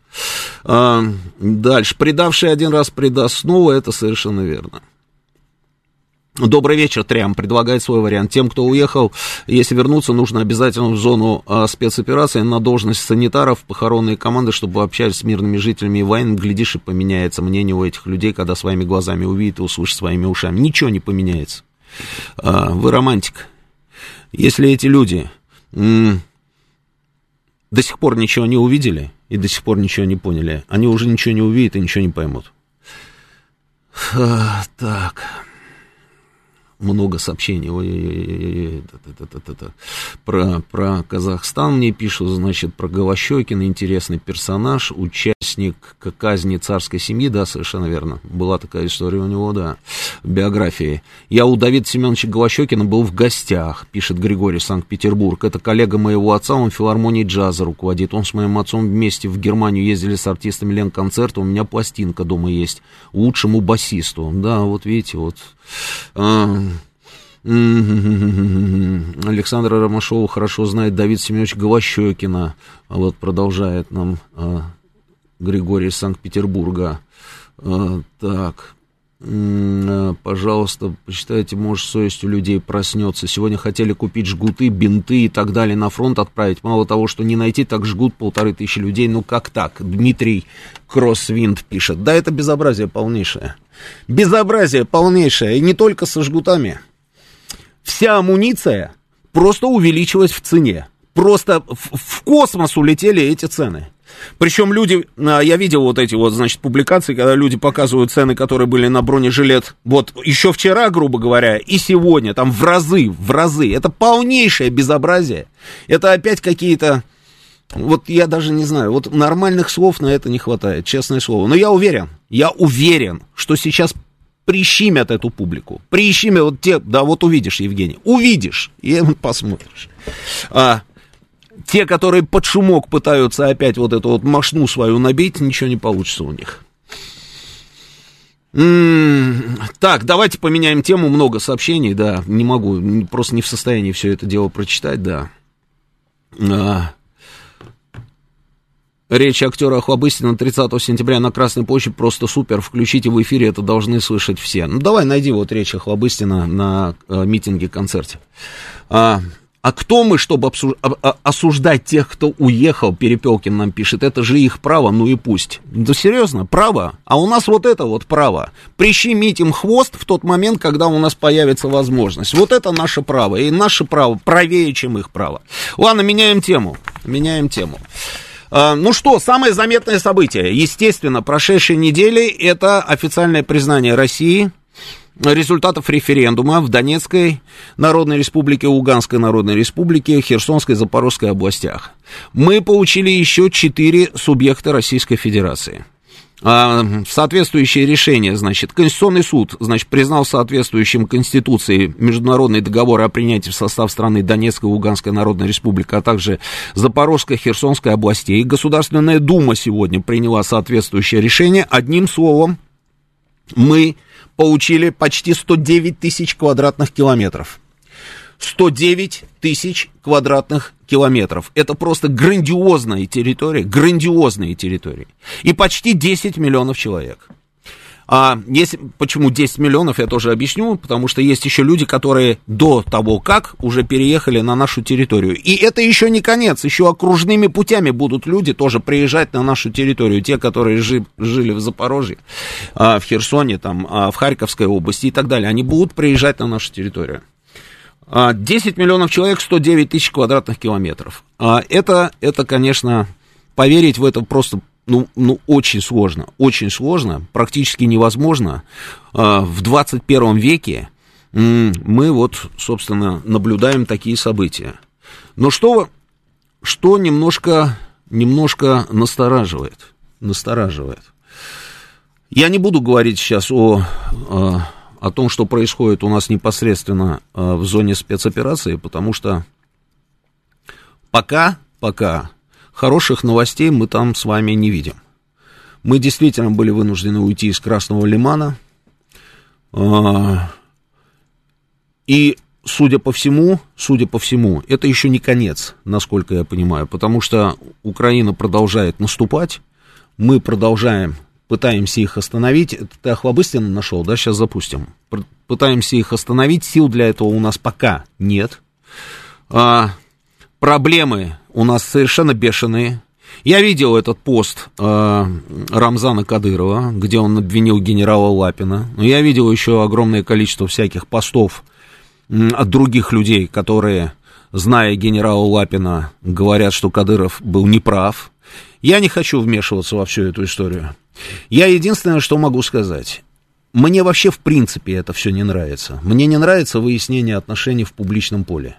А, дальше. Предавший один раз предаст снова, это совершенно верно. Добрый вечер, Трям. Предлагает свой вариант. Тем, кто уехал, если вернуться, нужно обязательно в зону а, спецоперации на должность санитаров, похоронные команды, чтобы общались с мирными жителями и войн. Глядишь, и поменяется мнение у этих людей, когда своими глазами увидит и услышит своими ушами. Ничего не поменяется. А, вы романтик. Если эти люди м- до сих пор ничего не увидели и до сих пор ничего не поняли, они уже ничего не увидят и ничего не поймут. А, так много сообщений. Ой, про, про Казахстан мне пишут, значит, про Голощекина, интересный персонаж, участник казни царской семьи, да, совершенно верно, была такая история у него, да, биографии. Я у Давида Семеновича Голощекина был в гостях, пишет Григорий Санкт-Петербург, это коллега моего отца, он филармонией джаза руководит, он с моим отцом вместе в Германию ездили с артистами Ленконцерта, у меня пластинка дома есть, лучшему басисту, да, вот видите, вот. Александра Ромашова хорошо знает Давид Семенович Голощекина. Вот продолжает нам а, Григорий Санкт-Петербурга. А, так, а, пожалуйста, почитайте, может, совесть у людей проснется. Сегодня хотели купить жгуты, бинты и так далее на фронт отправить. Мало того, что не найти, так жгут полторы тысячи людей. Ну как так? Дмитрий Кроссвинд пишет. Да, это безобразие полнейшее. Безобразие полнейшее, и не только со жгутами. Вся амуниция просто увеличилась в цене. Просто в, в космос улетели эти цены. Причем люди, а, я видел вот эти вот, значит, публикации, когда люди показывают цены, которые были на бронежилет, вот еще вчера, грубо говоря, и сегодня, там в разы, в разы. Это полнейшее безобразие. Это опять какие-то, вот я даже не знаю, вот нормальных слов на это не хватает, честное слово. Но я уверен, я уверен, что сейчас прищимят эту публику. Прищимят вот те, да вот увидишь, Евгений, увидишь, и посмотришь. А, те, которые под шумок пытаются опять вот эту вот машну свою набить, ничего не получится у них. М-м-м, так, давайте поменяем тему. Много сообщений, да. Не могу, просто не в состоянии все это дело прочитать, да. А, Речь актера Охлобыстина 30 сентября на Красной площади просто супер. Включите в эфире, это должны слышать все. Ну, давай найди вот речь Охлобыстина на э, митинге-концерте. А, а кто мы, чтобы обсуж... осуждать тех, кто уехал, Перепелкин нам пишет, это же их право, ну и пусть. Да серьезно, право? А у нас вот это вот право. Прищемить им хвост в тот момент, когда у нас появится возможность. Вот это наше право, и наше право правее, чем их право. Ладно, меняем тему, меняем тему. А, ну что, самое заметное событие, естественно, прошедшей недели, это официальное признание России результатов референдума в Донецкой Народной Республике, Луганской Народной Республике, Херсонской, Запорожской областях. Мы получили еще четыре субъекта Российской Федерации а, соответствующее решение, значит, Конституционный суд, значит, признал соответствующим Конституции международный договор о принятии в состав страны Донецкой и Луганской Народной Республики, а также Запорожской, Херсонской областей. Государственная Дума сегодня приняла соответствующее решение. Одним словом, мы получили почти 109 тысяч квадратных километров. 109 тысяч квадратных километров. Это просто грандиозная территория, грандиозные территории. И почти 10 миллионов человек. А если, почему 10 миллионов, я тоже объясню, потому что есть еще люди, которые до того, как уже переехали на нашу территорию. И это еще не конец, еще окружными путями будут люди тоже приезжать на нашу территорию. Те, которые жи, жили в Запорожье, а, в Херсоне, там, а, в Харьковской области и так далее, они будут приезжать на нашу территорию. 10 а, миллионов человек, 109 тысяч квадратных километров. Это, это, конечно, поверить в это просто ну, ну, очень сложно, очень сложно, практически невозможно. А, в 21 веке мы вот, собственно, наблюдаем такие события. Но что, что немножко, немножко настораживает, настораживает. Я не буду говорить сейчас о о том, что происходит у нас непосредственно э, в зоне спецоперации, потому что пока, пока хороших новостей мы там с вами не видим. Мы действительно были вынуждены уйти из Красного Лимана. Э, и, судя по всему, судя по всему, это еще не конец, насколько я понимаю, потому что Украина продолжает наступать, мы продолжаем пытаемся их остановить. Ты Охлобыстина нашел, да, сейчас запустим. Пытаемся их остановить, сил для этого у нас пока нет. А, проблемы у нас совершенно бешеные. Я видел этот пост э, Рамзана Кадырова, где он обвинил генерала Лапина. Но я видел еще огромное количество всяких постов от других людей, которые, зная генерала Лапина, говорят, что Кадыров был неправ. Я не хочу вмешиваться во всю эту историю. Я единственное, что могу сказать. Мне вообще в принципе это все не нравится. Мне не нравится выяснение отношений в публичном поле.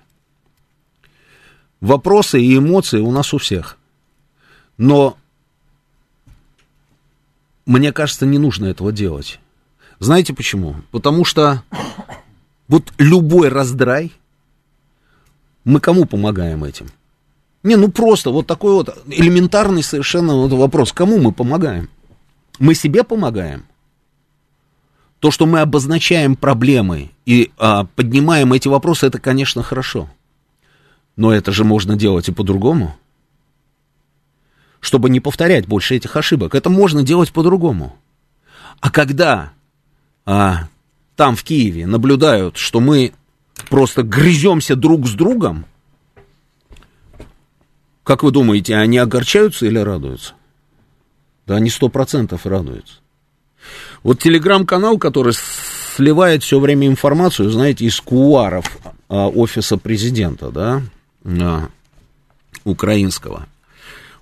Вопросы и эмоции у нас у всех. Но мне кажется, не нужно этого делать. Знаете почему? Потому что вот любой раздрай, мы кому помогаем этим? Не, ну просто вот такой вот элементарный совершенно вот вопрос. Кому мы помогаем? Мы себе помогаем. То, что мы обозначаем проблемы и а, поднимаем эти вопросы, это, конечно, хорошо. Но это же можно делать и по-другому. Чтобы не повторять больше этих ошибок. Это можно делать по-другому. А когда а, там, в Киеве, наблюдают, что мы просто грыземся друг с другом, как вы думаете, они огорчаются или радуются? Да они сто процентов радуются. Вот телеграм-канал, который сливает все время информацию, знаете, из куаров а, офиса президента, да, украинского.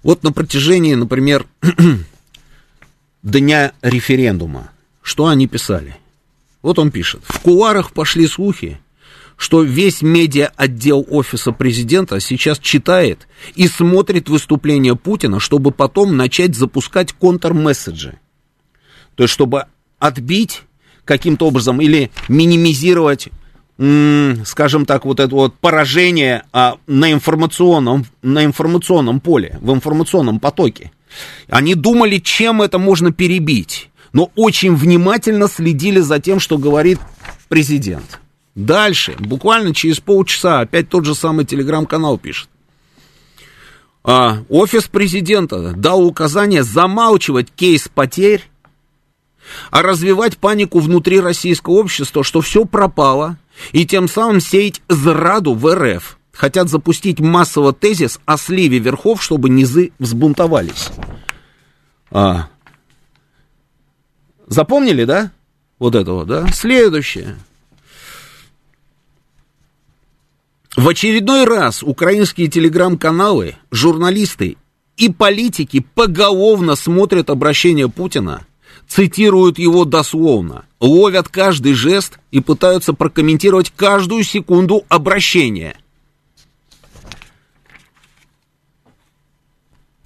Вот на протяжении, например, дня референдума, что они писали? Вот он пишет. В куарах пошли слухи, что весь медиа-отдел офиса президента сейчас читает и смотрит выступления Путина, чтобы потом начать запускать контрмесседжи. То есть, чтобы отбить каким-то образом или минимизировать, скажем так, вот это вот поражение а, на, информационном, на информационном поле, в информационном потоке. Они думали, чем это можно перебить, но очень внимательно следили за тем, что говорит президент. Дальше, буквально через полчаса, опять тот же самый телеграм-канал пишет. А, офис президента дал указание замалчивать кейс потерь, а развивать панику внутри российского общества, что все пропало, и тем самым сеять зраду в РФ. Хотят запустить массово тезис о сливе верхов, чтобы низы взбунтовались. А. Запомнили, да? Вот этого, да? Следующее. В очередной раз украинские телеграм-каналы, журналисты и политики поголовно смотрят обращение Путина, цитируют его дословно, ловят каждый жест и пытаются прокомментировать каждую секунду обращения.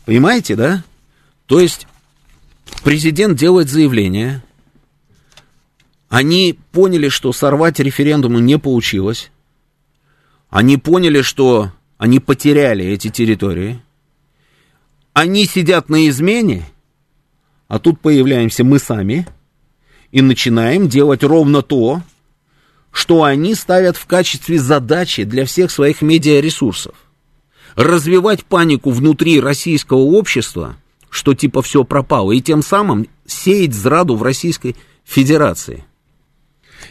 Понимаете, да? То есть президент делает заявление, они поняли, что сорвать референдум не получилось, они поняли, что они потеряли эти территории. Они сидят на измене, а тут появляемся мы сами и начинаем делать ровно то, что они ставят в качестве задачи для всех своих медиаресурсов. Развивать панику внутри российского общества, что типа все пропало, и тем самым сеять зраду в Российской Федерации.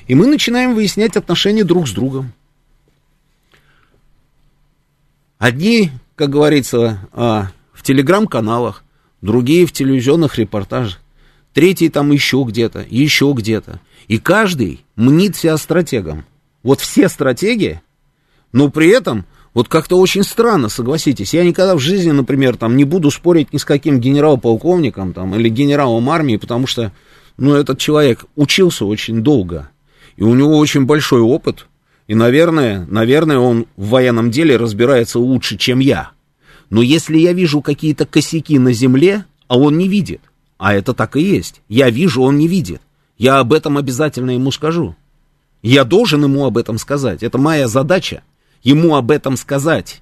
И мы начинаем выяснять отношения друг с другом. Одни, как говорится, а, в телеграм-каналах, другие в телевизионных репортажах, третий там еще где-то, еще где-то. И каждый мнит себя стратегом. Вот все стратегии, но при этом вот как-то очень странно, согласитесь. Я никогда в жизни, например, там не буду спорить ни с каким генерал-полковником там, или генералом армии, потому что, ну, этот человек учился очень долго, и у него очень большой опыт, и, наверное, наверное, он в военном деле разбирается лучше, чем я. Но если я вижу какие-то косяки на земле, а он не видит, а это так и есть, я вижу, он не видит, я об этом обязательно ему скажу. Я должен ему об этом сказать. Это моя задача, ему об этом сказать.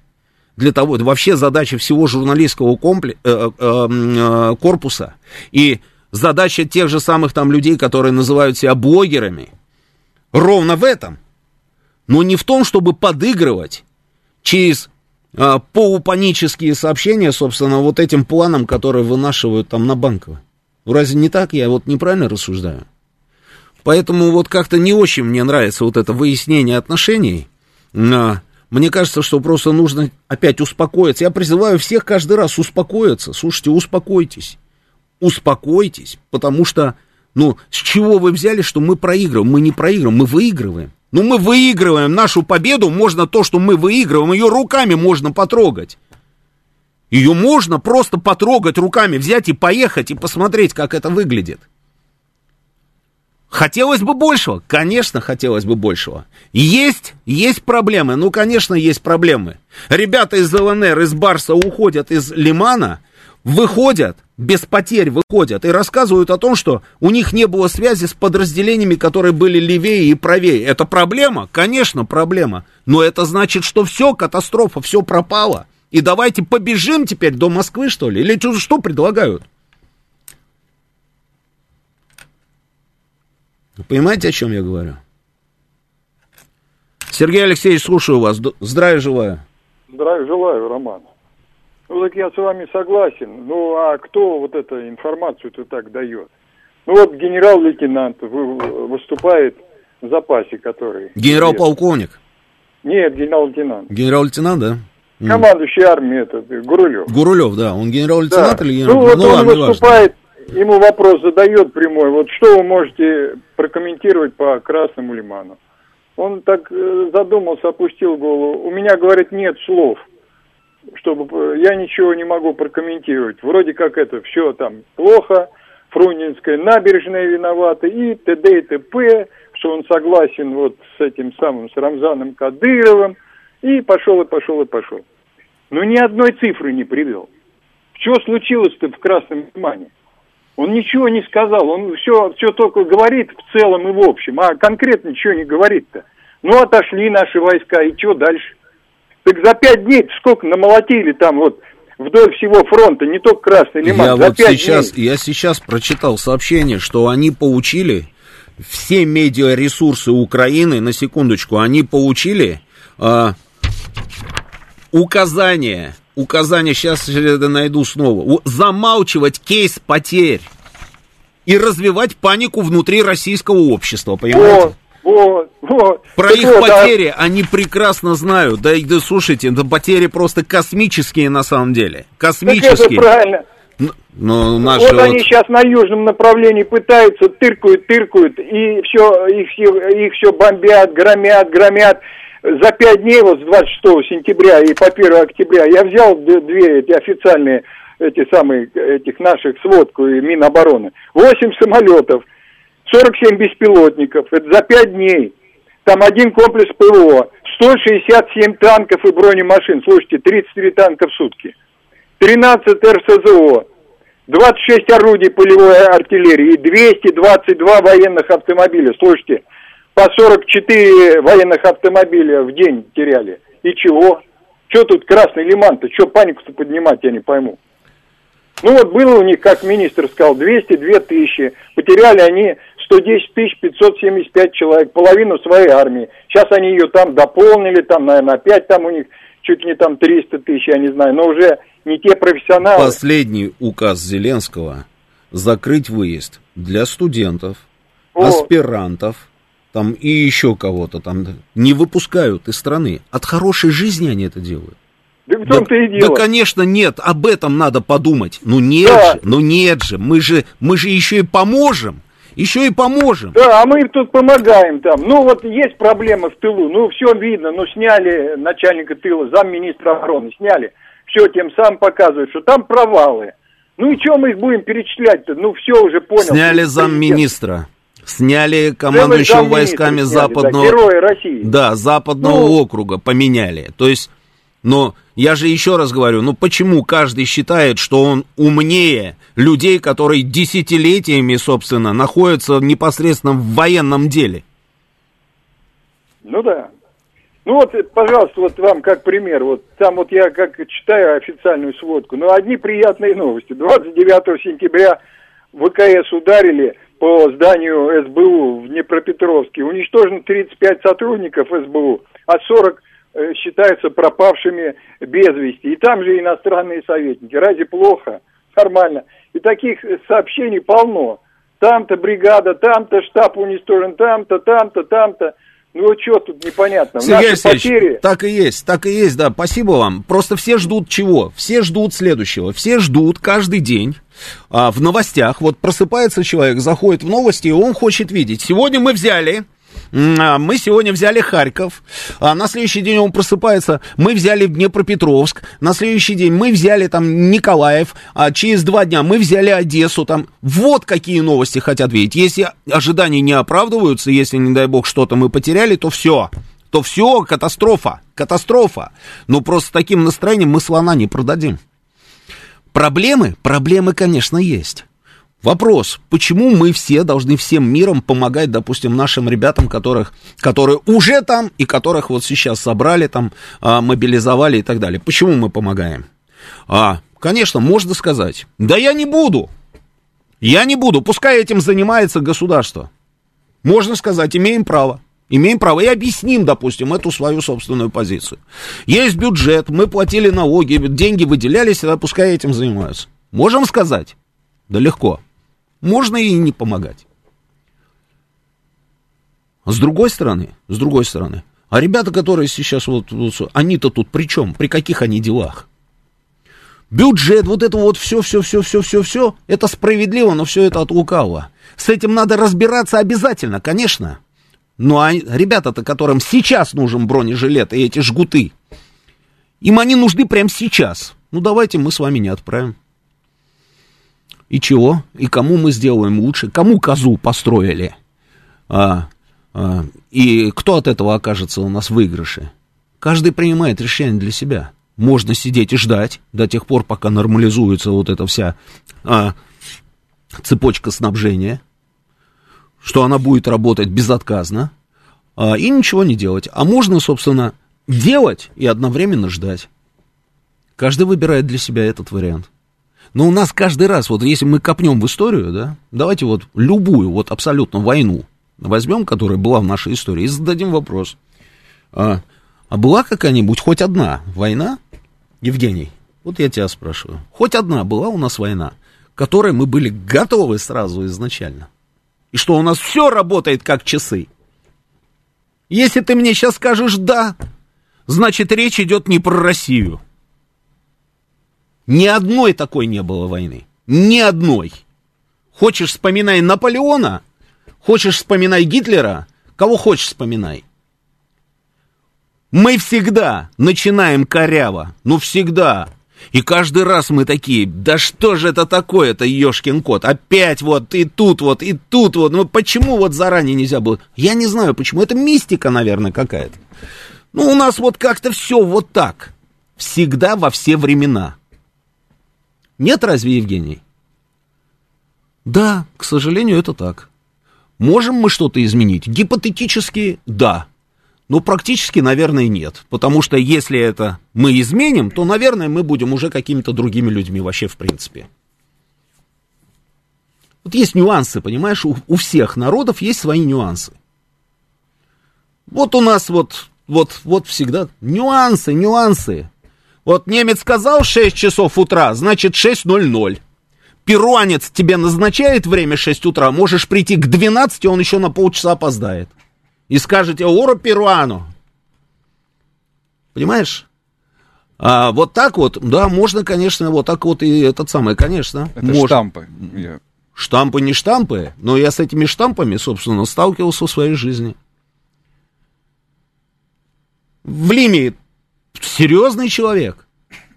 Для того, вообще задача всего журналистского комплекса, э, э, э, корпуса и задача тех же самых там людей, которые называют себя блогерами, ровно в этом – но не в том, чтобы подыгрывать через полупанические сообщения, собственно, вот этим планам, которые вынашивают там на банково. Разве не так? Я вот неправильно рассуждаю. Поэтому вот как-то не очень мне нравится вот это выяснение отношений. Мне кажется, что просто нужно опять успокоиться. Я призываю всех каждый раз успокоиться. Слушайте, успокойтесь. Успокойтесь, потому что, ну, с чего вы взяли, что мы проигрываем? Мы не проигрываем, мы выигрываем. Ну, мы выигрываем нашу победу, можно то, что мы выигрываем, ее руками можно потрогать. Ее можно просто потрогать руками, взять и поехать и посмотреть, как это выглядит. Хотелось бы большего? Конечно, хотелось бы большего. Есть, есть проблемы. Ну, конечно, есть проблемы. Ребята из ЛНР, из Барса уходят из Лимана, выходят, без потерь выходят и рассказывают о том, что у них не было связи с подразделениями, которые были левее и правее. Это проблема? Конечно, проблема. Но это значит, что все, катастрофа, все пропало. И давайте побежим теперь до Москвы, что ли? Или что, предлагают? Вы понимаете, о чем я говорю? Сергей Алексеевич, слушаю вас. Здравия желаю. Здравия желаю, Роман. Ну, так я с вами согласен. Ну, а кто вот эту информацию-то так дает? Ну, вот генерал-лейтенант выступает в запасе, который... Генерал-полковник? Нет, генерал-лейтенант. Генерал-лейтенант, да? Командующий армией этот, Гурулев. Гурулев, да. Он генерал-лейтенант да. или генерал? Ну, вот ну, он ладно, выступает, ему вопрос задает прямой. Вот что вы можете прокомментировать по Красному Лиману? Он так э, задумался, опустил голову. У меня, говорит, нет слов чтобы я ничего не могу прокомментировать. Вроде как это все там плохо, Фрунзенская набережная виновата и т.д. и т.п., что он согласен вот с этим самым, с Рамзаном Кадыровым, и пошел, и пошел, и пошел. Но ни одной цифры не привел. Что случилось-то в Красном Лимане? Он ничего не сказал, он все, все только говорит в целом и в общем, а конкретно ничего не говорит-то. Ну, отошли наши войска, и что дальше? Так за пять дней сколько намолотили там вот вдоль всего фронта, не только Красный Лиман. Я вот сейчас, дней. я сейчас прочитал сообщение, что они получили все медиаресурсы Украины, на секундочку, они получили э, указание, указание, сейчас это найду снова, замалчивать кейс потерь и развивать панику внутри российского общества, понимаете? Вот. Вот, вот. Про так их вот, потери а... они прекрасно знают. Да, да слушайте, это потери просто космические на самом деле. Космические. Так это правильно. Но наши вот, вот они сейчас на южном направлении пытаются, тыркают, тыркают, и все, их, их все бомбят, громят, громят. За пять дней, вот с 26 сентября и по 1 октября, я взял две эти официальные, эти самые, этих наших сводку и Минобороны. Восемь самолетов, 47 беспилотников, это за 5 дней. Там один комплекс ПВО, 167 танков и бронемашин, слушайте, 33 танка в сутки, 13 РСЗО, 26 орудий полевой артиллерии и 222 военных автомобиля. Слушайте, по 44 военных автомобиля в день теряли. И чего? Что тут Красный Лиман-то? Что панику-то поднимать, я не пойму. Ну вот было у них, как министр сказал, 202 тысячи. Потеряли они 110 тысяч 575 человек, половину своей армии. Сейчас они ее там дополнили, там, наверное, опять там у них чуть не там 300 тысяч, я не знаю, но уже не те профессионалы. Последний указ Зеленского закрыть выезд для студентов, О. аспирантов, там и еще кого-то там не выпускают из страны. От хорошей жизни они это делают. Да в том-то да, и дело. Да, конечно, нет, об этом надо подумать. Ну нет да. же, ну нет же, мы же, мы же еще и поможем. Еще и поможем. Да, а мы тут помогаем там. Ну вот есть проблемы в тылу, ну все видно, ну сняли начальника тыла, замминистра обороны, сняли. Все, тем самым показывают, что там провалы. Ну и что мы их будем перечислять-то? Ну все уже понял. Сняли замминистра. Сняли командующего войсками сняли, западного... Да, герои России. Да, западного ну, округа поменяли. То есть, но я же еще раз говорю, ну почему каждый считает, что он умнее людей, которые десятилетиями, собственно, находятся непосредственно в военном деле? Ну да. Ну вот, пожалуйста, вот вам как пример. Вот там вот я как читаю официальную сводку. Ну, одни приятные новости. 29 сентября ВКС ударили по зданию СБУ в Днепропетровске. Уничтожено 35 сотрудников СБУ, а 40 э, считаются пропавшими без вести. И там же иностранные советники. Разве плохо? Нормально. И таких сообщений полно. Там-то бригада, там-то штаб уничтожен, там-то, там-то, там-то. Ну, что тут непонятно? Сергей Алексеевич, потери... так и есть, так и есть, да, спасибо вам. Просто все ждут чего? Все ждут следующего. Все ждут каждый день а, в новостях. Вот просыпается человек, заходит в новости, и он хочет видеть. Сегодня мы взяли мы сегодня взяли Харьков, а на следующий день он просыпается, мы взяли Днепропетровск, на следующий день мы взяли там Николаев, а через два дня мы взяли Одессу, там, вот какие новости хотят видеть. Если ожидания не оправдываются, если, не дай бог, что-то мы потеряли, то все, то все, катастрофа, катастрофа. Но просто таким настроением мы слона не продадим. Проблемы? Проблемы, конечно, есть. Вопрос, почему мы все должны всем миром помогать, допустим, нашим ребятам, которых, которые уже там и которых вот сейчас собрали там, а, мобилизовали и так далее. Почему мы помогаем? А, конечно, можно сказать, да я не буду, я не буду, пускай этим занимается государство. Можно сказать, имеем право. Имеем право и объясним, допустим, эту свою собственную позицию. Есть бюджет, мы платили налоги, деньги выделялись, а пускай этим занимаются. Можем сказать? Да легко. Можно и не помогать. С другой стороны, с другой стороны, а ребята, которые сейчас вот, вот они-то тут при чем? При каких они делах? Бюджет, вот это вот все, все, все, все, все, все, это справедливо, но все это от лукавого. С этим надо разбираться обязательно, конечно. Ну а ребята-то, которым сейчас нужен бронежилет и эти жгуты, им они нужны прямо сейчас. Ну давайте мы с вами не отправим. И чего? И кому мы сделаем лучше? Кому козу построили? А, а, и кто от этого окажется у нас в выигрыше? Каждый принимает решение для себя. Можно сидеть и ждать до тех пор, пока нормализуется вот эта вся а, цепочка снабжения, что она будет работать безотказно, а, и ничего не делать. А можно, собственно, делать и одновременно ждать. Каждый выбирает для себя этот вариант. Но у нас каждый раз, вот если мы копнем в историю, да, давайте вот любую, вот абсолютно войну возьмем, которая была в нашей истории, и зададим вопрос. А, а была какая-нибудь хоть одна война, Евгений, вот я тебя спрашиваю, хоть одна была у нас война, которой мы были готовы сразу изначально? И что у нас все работает как часы? Если ты мне сейчас скажешь «да», значит речь идет не про Россию. Ни одной такой не было войны. Ни одной. Хочешь, вспоминай Наполеона, хочешь, вспоминай Гитлера, кого хочешь, вспоминай. Мы всегда начинаем коряво, ну всегда. И каждый раз мы такие, да что же это такое-то, ешкин кот, опять вот и тут вот, и тут вот, ну почему вот заранее нельзя было? Я не знаю почему, это мистика, наверное, какая-то. Ну у нас вот как-то все вот так, всегда во все времена. Нет разве, Евгений? Да, к сожалению, это так. Можем мы что-то изменить? Гипотетически, да. Но практически, наверное, нет. Потому что если это мы изменим, то, наверное, мы будем уже какими-то другими людьми вообще в принципе. Вот есть нюансы, понимаешь, у, у всех народов есть свои нюансы. Вот у нас вот, вот, вот всегда нюансы, нюансы. Вот немец сказал 6 часов утра, значит 6.00. Перуанец тебе назначает время 6 утра, можешь прийти к 12, он еще на полчаса опоздает. И скажете, оро перуану. Понимаешь? А вот так вот, да, можно, конечно, вот так вот и этот самый, конечно. Это можно. штампы. Я- Штампы не штампы, но я с этими штампами, собственно, сталкивался в своей жизни. В Лиме серьезный человек,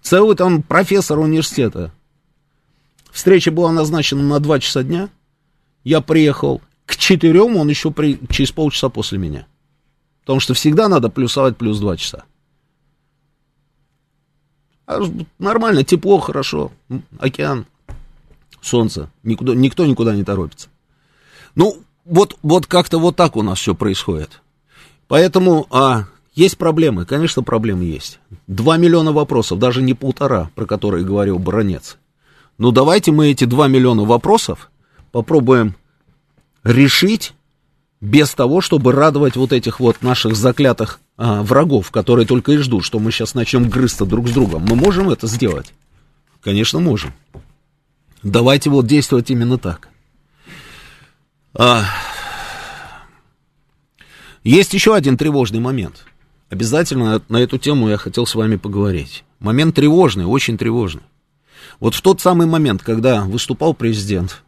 целый там профессор университета. Встреча была назначена на 2 часа дня. Я приехал к четырем, он еще при... через полчаса после меня. Потому что всегда надо плюсовать плюс 2 часа. А нормально, тепло, хорошо. Океан, солнце. Никуда, никто никуда не торопится. Ну, вот, вот как-то вот так у нас все происходит. Поэтому а, есть проблемы, конечно, проблемы есть. Два миллиона вопросов, даже не полтора, про которые говорил Баронец. Ну, давайте мы эти два миллиона вопросов попробуем решить без того, чтобы радовать вот этих вот наших заклятых а, врагов, которые только и ждут, что мы сейчас начнем грызться друг с другом. Мы можем это сделать? Конечно, можем. Давайте вот действовать именно так. А, есть еще один тревожный момент. Обязательно на эту тему я хотел с вами поговорить. Момент тревожный, очень тревожный. Вот в тот самый момент, когда выступал президент,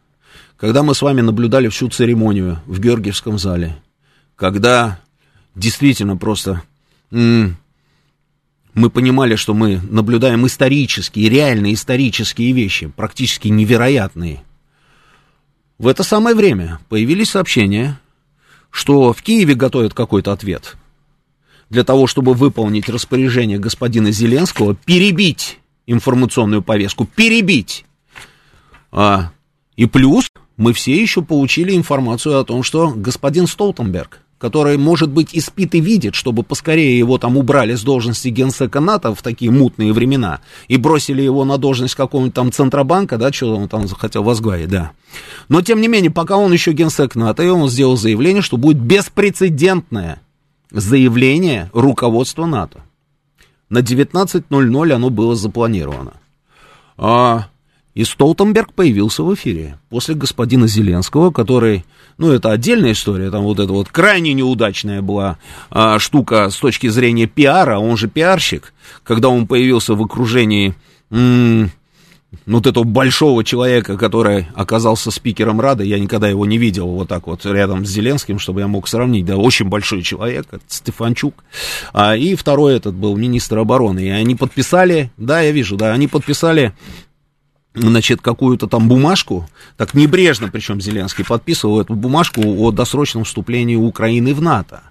когда мы с вами наблюдали всю церемонию в Георгиевском зале, когда действительно просто мы понимали, что мы наблюдаем исторические, реально исторические вещи, практически невероятные. В это самое время появились сообщения, что в Киеве готовят какой-то ответ для того, чтобы выполнить распоряжение господина Зеленского, перебить информационную повестку, перебить. А, и плюс мы все еще получили информацию о том, что господин Столтенберг, который, может быть, и спит и видит, чтобы поскорее его там убрали с должности генсека НАТО в такие мутные времена и бросили его на должность какого-нибудь там Центробанка, да, что он там захотел возглавить, да. Но, тем не менее, пока он еще генсек НАТО, и он сделал заявление, что будет беспрецедентное заявление руководства НАТО. На 19.00 оно было запланировано. А, и Столтенберг появился в эфире после господина Зеленского, который, ну, это отдельная история, там вот эта вот крайне неудачная была а, штука с точки зрения пиара, он же пиарщик, когда он появился в окружении м, вот этого большого человека, который оказался спикером Рады, я никогда его не видел вот так вот рядом с Зеленским, чтобы я мог сравнить, да, очень большой человек, Стефанчук, а, и второй этот был министр обороны, и они подписали, да, я вижу, да, они подписали значит, какую-то там бумажку, так небрежно, причем Зеленский подписывал эту бумажку о досрочном вступлении Украины в НАТО.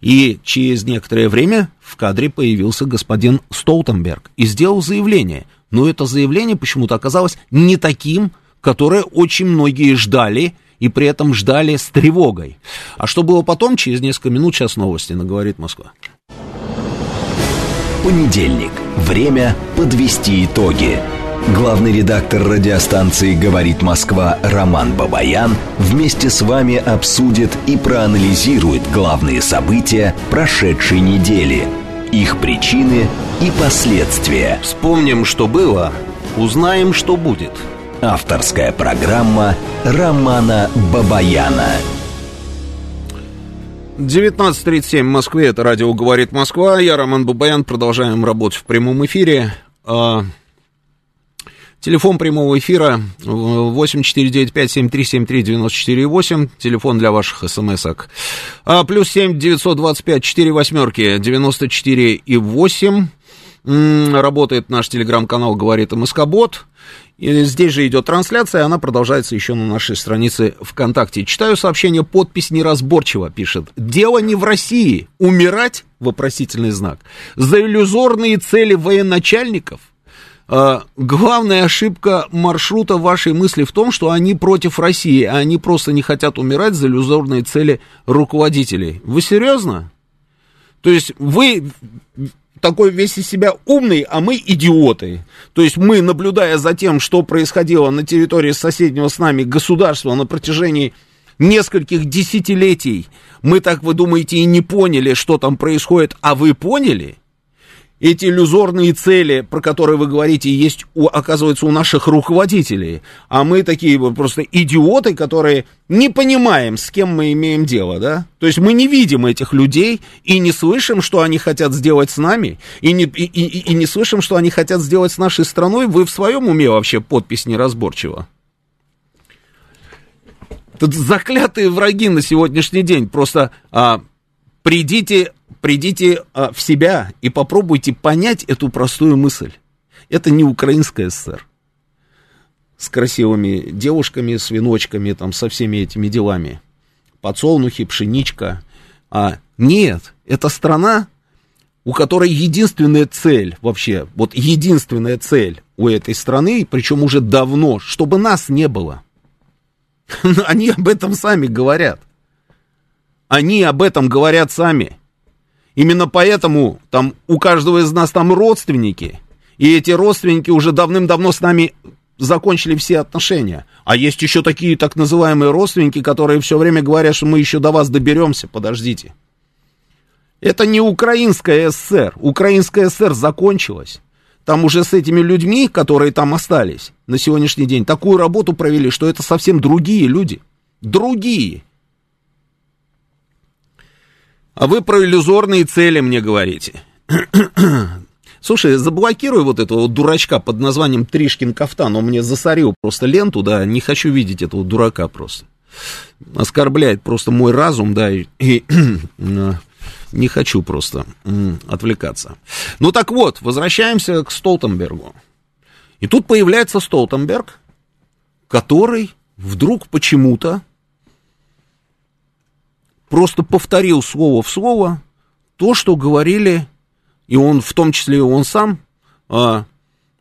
И через некоторое время в кадре появился господин Столтенберг и сделал заявление. Но это заявление почему-то оказалось не таким, которое очень многие ждали, и при этом ждали с тревогой. А что было потом, через несколько минут, сейчас новости на «Говорит Москва». Понедельник. Время подвести итоги. Главный редактор радиостанции «Говорит Москва» Роман Бабаян вместе с вами обсудит и проанализирует главные события прошедшей недели, их причины и последствия. Вспомним, что было, узнаем, что будет. Авторская программа Романа Бабаяна. 19.37 в Москве, это радио «Говорит Москва», я Роман Бабаян, продолжаем работать в прямом эфире. Телефон прямого эфира 8495-7373-94-8, телефон для ваших смс-ок. А, плюс 7 925 4 восьмерки 94 и 8. М, Работает наш телеграм-канал «Говорит МСК-бот». И здесь же идет трансляция, она продолжается еще на нашей странице ВКонтакте. Читаю сообщение, подпись неразборчиво пишет. Дело не в России. Умирать? Вопросительный знак. За иллюзорные цели военачальников? А, главная ошибка маршрута вашей мысли в том, что они против России, а они просто не хотят умирать за иллюзорные цели руководителей. Вы серьезно? То есть вы такой весь из себя умный, а мы идиоты. То есть мы, наблюдая за тем, что происходило на территории соседнего с нами государства на протяжении нескольких десятилетий, мы, так вы думаете, и не поняли, что там происходит, а вы поняли? Эти иллюзорные цели, про которые вы говорите, есть, у, оказывается, у наших руководителей. А мы такие просто идиоты, которые не понимаем, с кем мы имеем дело, да? То есть мы не видим этих людей и не слышим, что они хотят сделать с нами, и не, и, и, и не слышим, что они хотят сделать с нашей страной. Вы в своем уме вообще подпись неразборчива? Тут заклятые враги на сегодняшний день. Просто а, придите, придите а, в себя и попробуйте понять эту простую мысль. Это не украинская ССР с красивыми девушками, с веночками, там, со всеми этими делами. Подсолнухи, пшеничка. А нет, это страна, у которой единственная цель вообще, вот единственная цель у этой страны, причем уже давно, чтобы нас не было – Они об этом сами говорят. Они об этом говорят сами. Именно поэтому там у каждого из нас там родственники. И эти родственники уже давным-давно с нами закончили все отношения. А есть еще такие так называемые родственники, которые все время говорят, что мы еще до вас доберемся, подождите. Это не Украинская ССР. Украинская ССР закончилась. Там уже с этими людьми, которые там остались на сегодняшний день, такую работу провели, что это совсем другие люди. Другие. А вы про иллюзорные цели мне говорите. Слушай, заблокируй вот этого вот дурачка под названием Тришкин Кафтан. Он мне засорил просто ленту, да, не хочу видеть этого дурака просто. Оскорбляет просто мой разум, да, и, и не хочу просто отвлекаться. Ну так вот, возвращаемся к Столтенбергу. И тут появляется Столтенберг, который вдруг почему-то просто повторил слово в слово то, что говорили, и он, в том числе и он сам, а,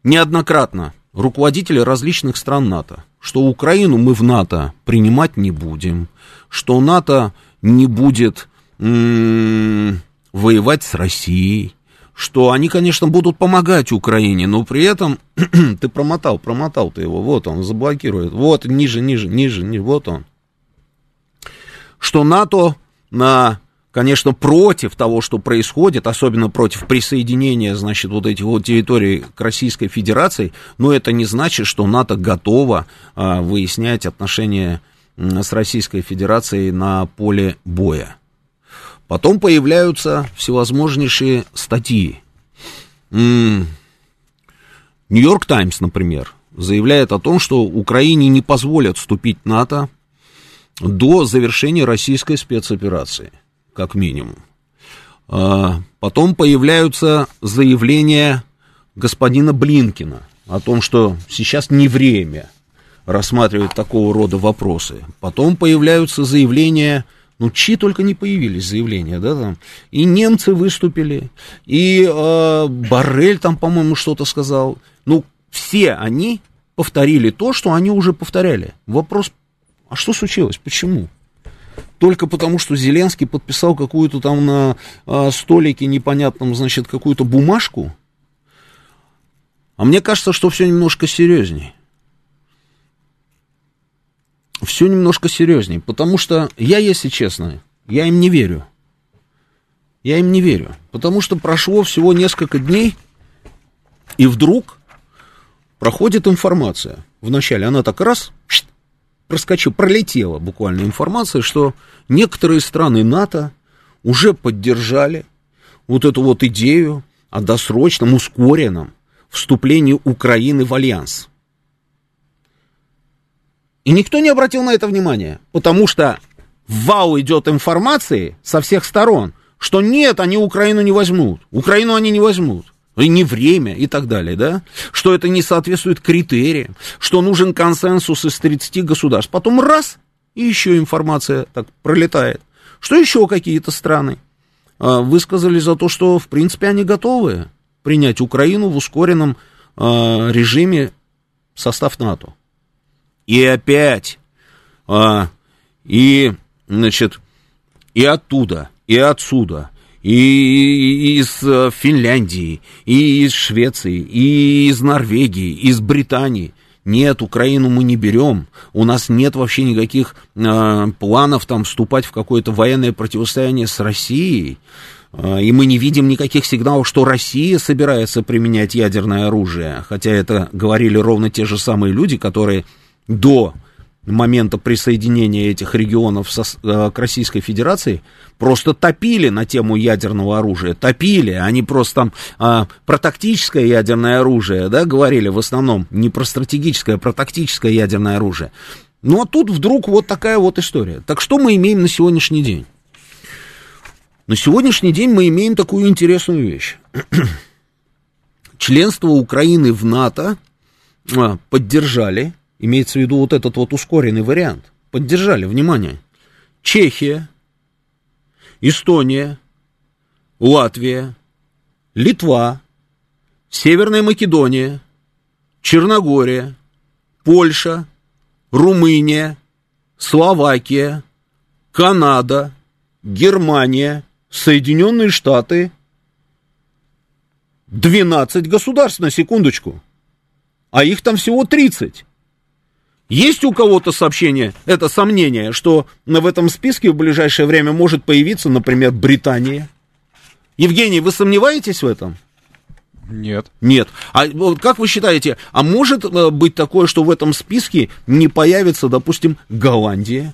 неоднократно руководители различных стран НАТО, что Украину мы в НАТО принимать не будем, что НАТО не будет воевать с Россией, что они, конечно, будут помогать Украине, но при этом ты промотал, промотал ты его, вот он заблокирует, вот ниже, ниже, ниже, ниже. Вот он. Что НАТО на, конечно, против того, что происходит, особенно против присоединения, значит, вот этих вот территорий к Российской Федерации, но это не значит, что НАТО готово а, выяснять отношения с Российской Федерацией на поле боя. Потом появляются всевозможнейшие статьи. Нью-Йорк Таймс, например, заявляет о том, что Украине не позволят вступить в НАТО до завершения российской спецоперации, как минимум. А, потом появляются заявления господина Блинкина о том, что сейчас не время рассматривать такого рода вопросы. Потом появляются заявления ну, чьи только не появились заявления, да, там. И немцы выступили, и э, Барель там, по-моему, что-то сказал. Ну, все они повторили то, что они уже повторяли. Вопрос, а что случилось, почему? Только потому, что Зеленский подписал какую-то там на э, столике непонятном, значит, какую-то бумажку. А мне кажется, что все немножко серьезнее все немножко серьезнее, потому что я, если честно, я им не верю. Я им не верю, потому что прошло всего несколько дней, и вдруг проходит информация. Вначале она так раз проскочила, пролетела буквально информация, что некоторые страны НАТО уже поддержали вот эту вот идею о досрочном, ускоренном вступлении Украины в Альянс. И никто не обратил на это внимания, потому что вау идет информации со всех сторон, что нет, они Украину не возьмут, Украину они не возьмут, и не время и так далее, да, что это не соответствует критериям, что нужен консенсус из 30 государств. Потом раз, и еще информация так пролетает, что еще какие-то страны а, высказали за то, что, в принципе, они готовы принять Украину в ускоренном а, режиме состав НАТО. И опять, а, и, значит, и оттуда, и отсюда, и из э, Финляндии, и из Швеции, и из Норвегии, и из Британии. Нет, Украину мы не берем. У нас нет вообще никаких э, планов там вступать в какое-то военное противостояние с Россией. Э, и мы не видим никаких сигналов, что Россия собирается применять ядерное оружие. Хотя это говорили ровно те же самые люди, которые до момента присоединения этих регионов со, э, к Российской Федерации просто топили на тему ядерного оружия, топили, они просто там э, про тактическое ядерное оружие, да, говорили в основном, не про стратегическое, а про тактическое ядерное оружие. Ну а тут вдруг вот такая вот история. Так что мы имеем на сегодняшний день? На сегодняшний день мы имеем такую интересную вещь. Членство Украины в НАТО э, поддержали Имеется в виду вот этот вот ускоренный вариант. Поддержали, внимание. Чехия, Эстония, Латвия, Литва, Северная Македония, Черногория, Польша, Румыния, Словакия, Канада, Германия, Соединенные Штаты. 12 государств на секундочку. А их там всего 30. Есть у кого-то сообщение, это сомнение, что в этом списке в ближайшее время может появиться, например, Британия? Евгений, вы сомневаетесь в этом? Нет. Нет. А вот как вы считаете, а может э, быть такое, что в этом списке не появится, допустим, Голландия?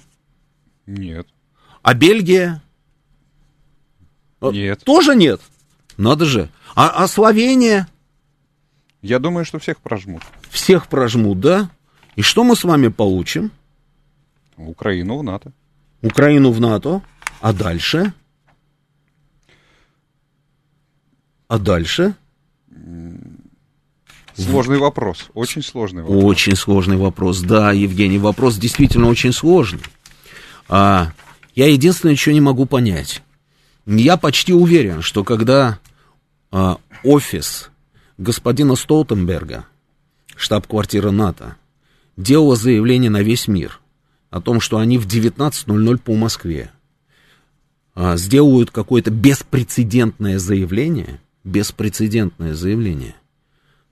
Нет. А Бельгия? Э, нет. Тоже нет? Надо же. А, а Словения? Я думаю, что всех прожмут. Всех прожмут, да? И что мы с вами получим? Украину в НАТО. Украину в НАТО. А дальше? А дальше? Сложный вопрос, очень сложный вопрос. Очень сложный вопрос, да, Евгений, вопрос действительно очень сложный. А, я единственное, что не могу понять. Я почти уверен, что когда а, офис господина Столтенберга, штаб-квартира НАТО, делала заявление на весь мир о том, что они в 19.00 по Москве а, сделают какое-то беспрецедентное заявление, беспрецедентное заявление.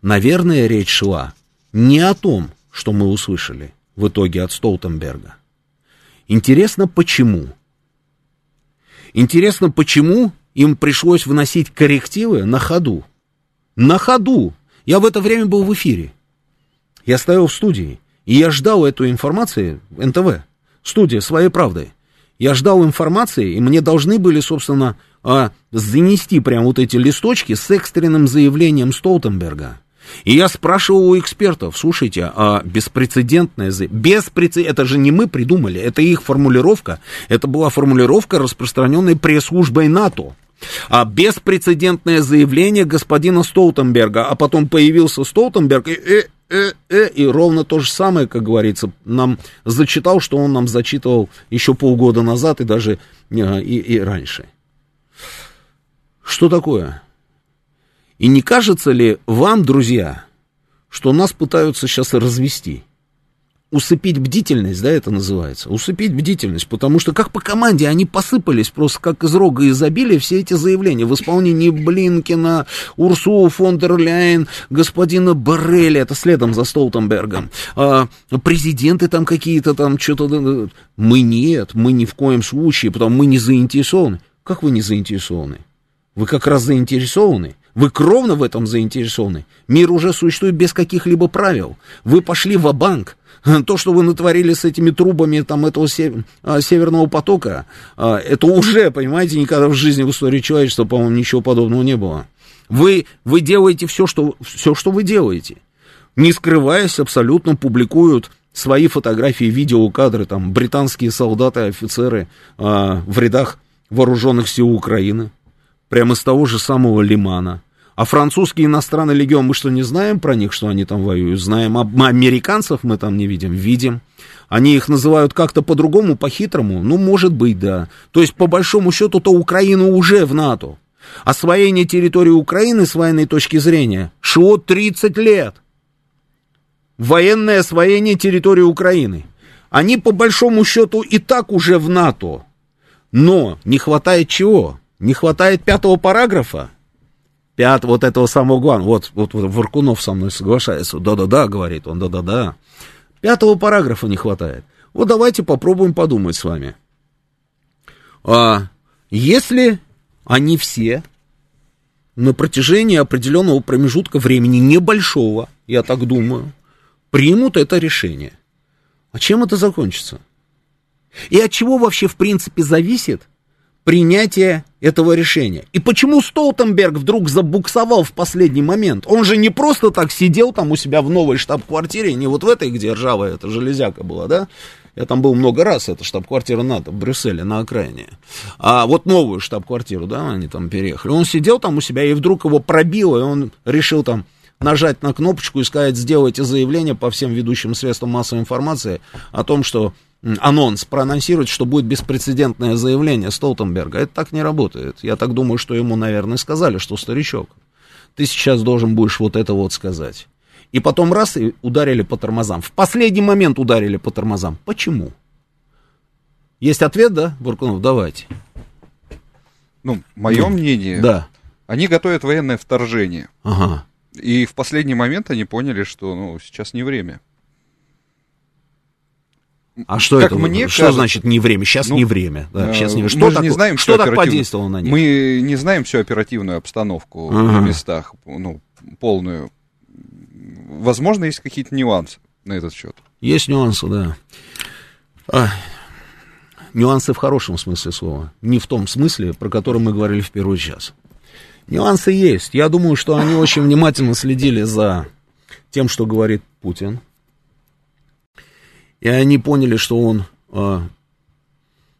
Наверное, речь шла не о том, что мы услышали в итоге от Столтенберга. Интересно, почему? Интересно, почему им пришлось вносить коррективы на ходу? На ходу! Я в это время был в эфире. Я стоял в студии. И я ждал эту информацию, НТВ, студия «Своей правдой». Я ждал информации, и мне должны были, собственно, а, занести прям вот эти листочки с экстренным заявлением Столтенберга. И я спрашивал у экспертов, слушайте, а беспрецедентное заявление, беспрецед... это же не мы придумали, это их формулировка, это была формулировка, распространенная пресс-службой НАТО. А беспрецедентное заявление господина Столтенберга, а потом появился Столтенберг и, э, э, э, и ровно то же самое, как говорится, нам зачитал, что он нам зачитывал еще полгода назад и даже э, и, и раньше. Что такое? И не кажется ли вам, друзья, что нас пытаются сейчас развести? Усыпить бдительность, да, это называется, усыпить бдительность, потому что как по команде они посыпались просто как из рога изобилия все эти заявления в исполнении Блинкина, Урсула фон дер Ляйен, господина Борреля, это следом за Столтенбергом, а, президенты там какие-то там что-то, мы нет, мы ни в коем случае, потому мы не заинтересованы. Как вы не заинтересованы? Вы как раз заинтересованы. Вы кровно в этом заинтересованы. Мир уже существует без каких-либо правил. Вы пошли в банк то, что вы натворили с этими трубами там, этого а, северного потока, а, это уже, понимаете, никогда в жизни в истории человечества, по-моему, ничего подобного не было. Вы, вы делаете все что, все, что вы делаете. Не скрываясь, абсолютно публикуют свои фотографии, видеокадры, там, британские солдаты, офицеры э, в рядах вооруженных сил Украины, прямо с того же самого Лимана. А французский иностранный легион, мы что, не знаем про них, что они там воюют? Знаем. А американцев мы там не видим? Видим. Они их называют как-то по-другому, по-хитрому? Ну, может быть, да. То есть, по большому счету, то Украина уже в НАТО. Освоение территории Украины с военной точки зрения шло 30 лет. Военное освоение территории Украины. Они, по большому счету, и так уже в НАТО. Но не хватает чего? Не хватает пятого параграфа? Пят, вот этого самого главного. Вот, вот, вот Варкунов со мной соглашается. Да-да-да, говорит он, да-да-да. Пятого параграфа не хватает. Вот давайте попробуем подумать с вами. А, если они все на протяжении определенного промежутка времени, небольшого, я так думаю, примут это решение. А чем это закончится? И от чего вообще в принципе зависит принятие этого решения. И почему Столтенберг вдруг забуксовал в последний момент? Он же не просто так сидел там у себя в новой штаб-квартире, не вот в этой, где ржавая эта железяка была, да? Я там был много раз, это штаб-квартира НАТО в Брюсселе, на окраине. А вот новую штаб-квартиру, да, они там переехали. Он сидел там у себя, и вдруг его пробило, и он решил там нажать на кнопочку и сказать, сделайте заявление по всем ведущим средствам массовой информации о том, что анонс, проанонсировать, что будет беспрецедентное заявление Столтенберга. Это так не работает. Я так думаю, что ему, наверное, сказали, что старичок, ты сейчас должен будешь вот это вот сказать. И потом раз и ударили по тормозам. В последний момент ударили по тормозам. Почему? Есть ответ, да, Буркунов? Давайте. Ну, мое ну, мнение, да. они готовят военное вторжение. Ага. И в последний момент они поняли, что ну, сейчас не время. А что как это? Мне что кажется, значит не время? Сейчас ну, не время. Да, сейчас не... Что мы так, не знаем, что так подействовало на них? Мы не знаем всю оперативную обстановку ага. на местах, ну, полную. Возможно, есть какие-то нюансы на этот счет. Есть нюансы, да. А, нюансы в хорошем смысле слова. Не в том смысле, про который мы говорили в первый час. Нюансы есть. Я думаю, что они очень внимательно следили за тем, что говорит Путин и они поняли, что он э,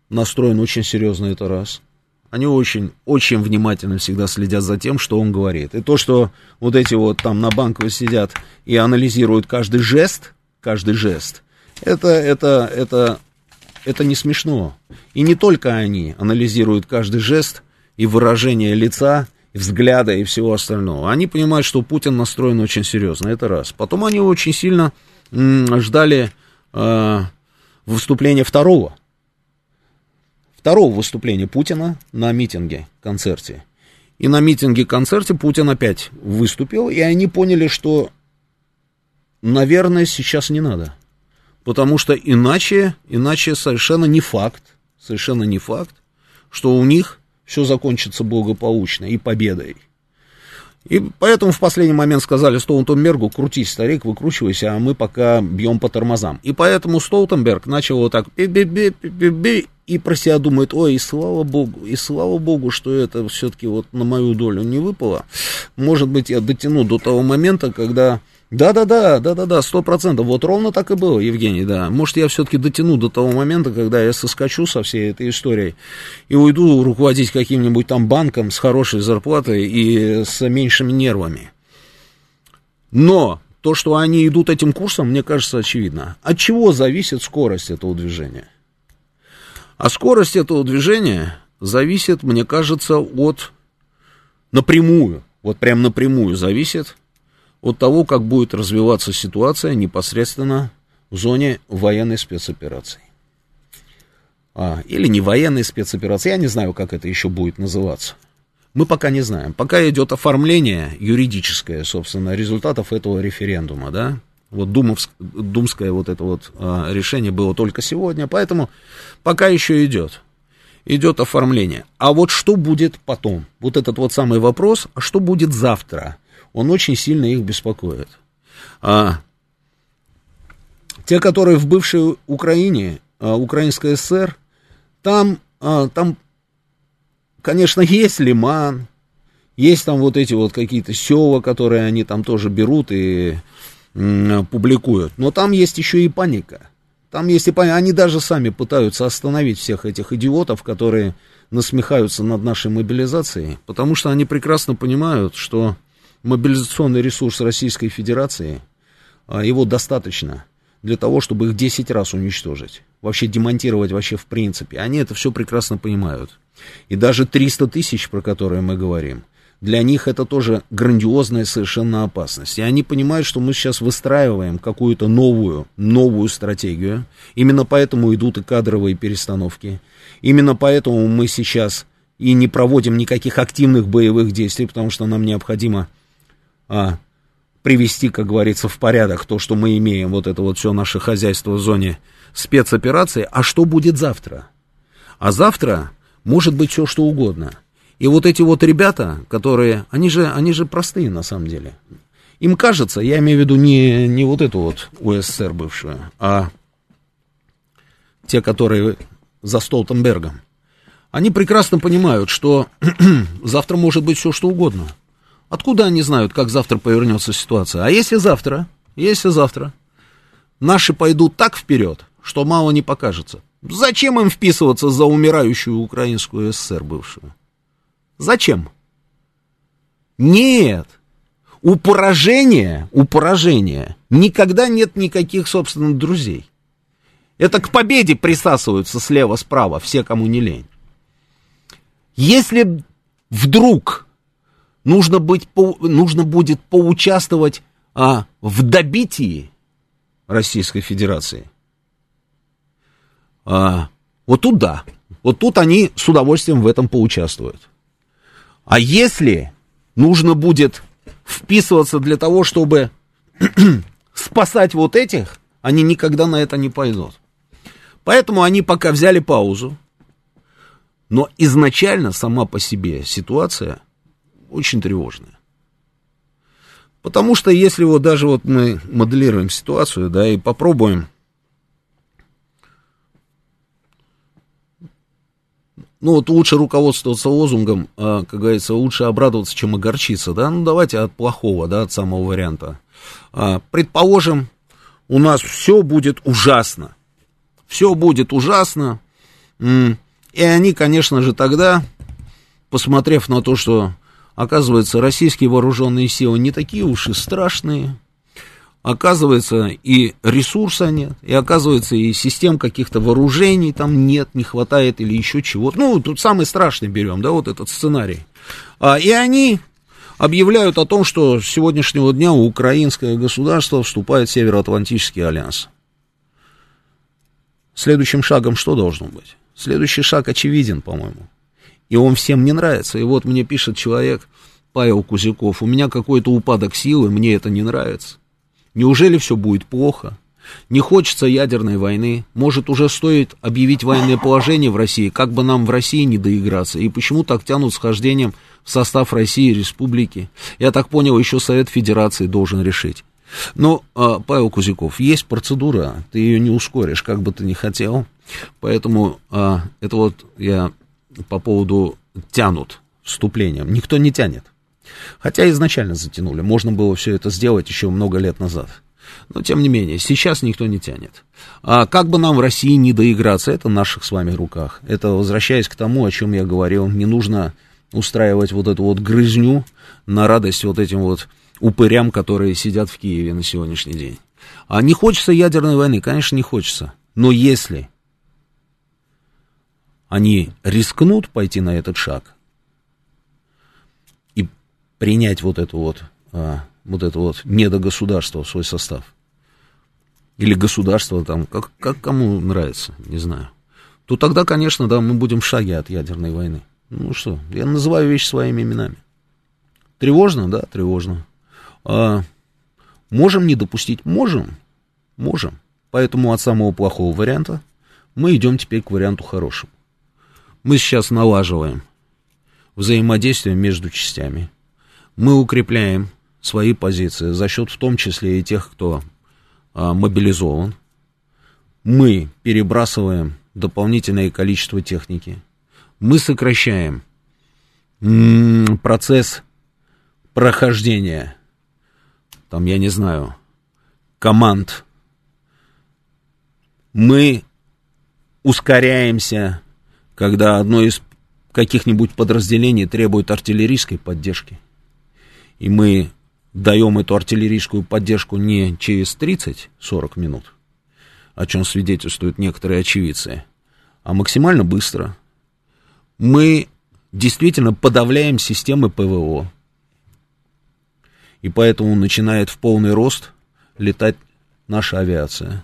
настроен очень серьезно, это раз. Они очень, очень внимательно всегда следят за тем, что он говорит. И то, что вот эти вот там на банковой сидят и анализируют каждый жест, каждый жест, это, это, это, это не смешно. И не только они анализируют каждый жест и выражение лица, и взгляда и всего остального. Они понимают, что Путин настроен очень серьезно, это раз. Потом они очень сильно ждали э, выступления второго, второго выступления Путина на митинге, концерте. И на митинге-концерте Путин опять выступил, и они поняли, что, наверное, сейчас не надо. Потому что иначе, иначе совершенно не факт, совершенно не факт, что у них все закончится благополучно и победой. И поэтому в последний момент сказали Столтенбергу, крутись, старик, выкручивайся, а мы пока бьем по тормозам. И поэтому Столтенберг начал вот так би-би-би-би-би, и про себя думает, ой, и слава богу, и слава богу, что это все-таки вот на мою долю не выпало. Может быть, я дотяну до того момента, когда да-да-да, да-да-да, сто процентов. Вот ровно так и было, Евгений, да. Может, я все-таки дотяну до того момента, когда я соскочу со всей этой историей и уйду руководить каким-нибудь там банком с хорошей зарплатой и с меньшими нервами. Но то, что они идут этим курсом, мне кажется, очевидно. От чего зависит скорость этого движения? А скорость этого движения зависит, мне кажется, от напрямую, вот прям напрямую зависит от того, как будет развиваться ситуация непосредственно в зоне военной спецоперации. А, или не военной спецоперации, я не знаю, как это еще будет называться. Мы пока не знаем. Пока идет оформление юридическое, собственно, результатов этого референдума, да. Вот Думовск, думское вот это вот а, решение было только сегодня, поэтому пока еще идет. Идет оформление. А вот что будет потом? Вот этот вот самый вопрос, а что будет завтра? Он очень сильно их беспокоит. А, те, которые в бывшей Украине, а, Украинской ССР, там, а, там, конечно, есть лиман, есть там вот эти вот какие-то села, которые они там тоже берут и публикуют. Но там есть еще и паника. Там есть и паника. Они даже сами пытаются остановить всех этих идиотов, которые насмехаются над нашей мобилизацией, потому что они прекрасно понимают, что мобилизационный ресурс Российской Федерации, а, его достаточно для того, чтобы их 10 раз уничтожить. Вообще демонтировать вообще в принципе. Они это все прекрасно понимают. И даже 300 тысяч, про которые мы говорим, для них это тоже грандиозная совершенно опасность. И они понимают, что мы сейчас выстраиваем какую-то новую, новую стратегию. Именно поэтому идут и кадровые перестановки. Именно поэтому мы сейчас и не проводим никаких активных боевых действий, потому что нам необходимо а, привести, как говорится, в порядок то, что мы имеем, вот это вот все наше хозяйство в зоне спецоперации. А что будет завтра? А завтра может быть все, что угодно. И вот эти вот ребята, которые, они же, они же простые на самом деле. Им кажется, я имею в виду не, не вот эту вот УССР бывшую, а те, которые за Столтенбергом. Они прекрасно понимают, что завтра может быть все, что угодно. Откуда они знают, как завтра повернется ситуация? А если завтра, если завтра наши пойдут так вперед, что мало не покажется, зачем им вписываться за умирающую украинскую ССР бывшую? Зачем? Нет. У поражения, у поражения никогда нет никаких собственных друзей. Это к победе присасываются слева-справа все, кому не лень. Если вдруг нужно, быть, нужно будет поучаствовать а, в добитии Российской Федерации, а, вот тут да, вот тут они с удовольствием в этом поучаствуют. А если нужно будет вписываться для того, чтобы спасать вот этих, они никогда на это не пойдут. Поэтому они пока взяли паузу. Но изначально сама по себе ситуация очень тревожная. Потому что если вот даже вот мы моделируем ситуацию, да, и попробуем ну вот лучше руководствоваться лозунгом, а, как говорится, лучше обрадоваться, чем огорчиться, да, ну давайте от плохого, да, от самого варианта. А, предположим, у нас все будет ужасно, все будет ужасно, и они, конечно же, тогда, посмотрев на то, что, оказывается, российские вооруженные силы не такие уж и страшные, Оказывается, и ресурса нет, и оказывается, и систем каких-то вооружений там нет, не хватает или еще чего-то. Ну, тут самый страшный берем, да, вот этот сценарий. А, и они объявляют о том, что с сегодняшнего дня украинское государство вступает в Североатлантический альянс. Следующим шагом что должно быть? Следующий шаг очевиден, по-моему. И он всем не нравится. И вот мне пишет человек, Павел Кузяков, у меня какой-то упадок силы, мне это не нравится. Неужели все будет плохо? Не хочется ядерной войны. Может, уже стоит объявить военное положение в России, как бы нам в России не доиграться. И почему так тянут схождением в состав России республики? Я так понял, еще Совет Федерации должен решить. Но, а, Павел Кузяков, есть процедура, ты ее не ускоришь, как бы ты ни хотел. Поэтому а, это вот я по поводу тянут вступлением. Никто не тянет. Хотя изначально затянули, можно было все это сделать еще много лет назад. Но, тем не менее, сейчас никто не тянет. А как бы нам в России не доиграться, это в наших с вами руках. Это, возвращаясь к тому, о чем я говорил, не нужно устраивать вот эту вот грызню на радость вот этим вот упырям, которые сидят в Киеве на сегодняшний день. А не хочется ядерной войны? Конечно, не хочется. Но если они рискнут пойти на этот шаг, принять вот это вот, а, вот это вот недогосударство в свой состав. Или государство там, как, как кому нравится, не знаю. То тогда, конечно, да, мы будем в шаге от ядерной войны. Ну что, я называю вещи своими именами. Тревожно, да, тревожно. А, можем не допустить? Можем, можем. Поэтому от самого плохого варианта мы идем теперь к варианту хорошему. Мы сейчас налаживаем взаимодействие между частями мы укрепляем свои позиции за счет в том числе и тех, кто а, мобилизован. Мы перебрасываем дополнительное количество техники. Мы сокращаем процесс прохождения, там, я не знаю, команд. Мы ускоряемся, когда одно из каких-нибудь подразделений требует артиллерийской поддержки – и мы даем эту артиллерийскую поддержку не через 30-40 минут, о чем свидетельствуют некоторые очевидцы, а максимально быстро, мы действительно подавляем системы ПВО. И поэтому начинает в полный рост летать наша авиация.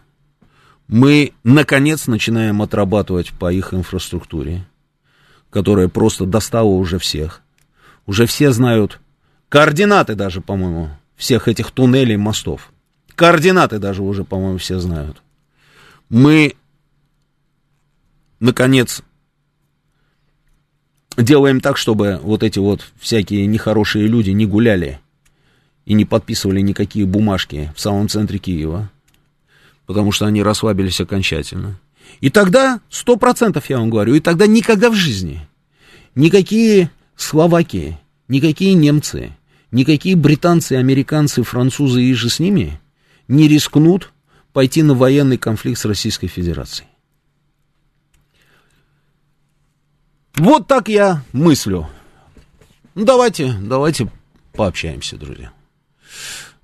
Мы, наконец, начинаем отрабатывать по их инфраструктуре. которая просто достала уже всех. Уже все знают координаты даже, по-моему, всех этих туннелей, мостов. Координаты даже уже, по-моему, все знают. Мы, наконец, делаем так, чтобы вот эти вот всякие нехорошие люди не гуляли и не подписывали никакие бумажки в самом центре Киева, потому что они расслабились окончательно. И тогда, сто процентов я вам говорю, и тогда никогда в жизни никакие Словакии, никакие немцы, никакие британцы, американцы, французы и же с ними не рискнут пойти на военный конфликт с Российской Федерацией. Вот так я мыслю. Ну, давайте, давайте пообщаемся, друзья.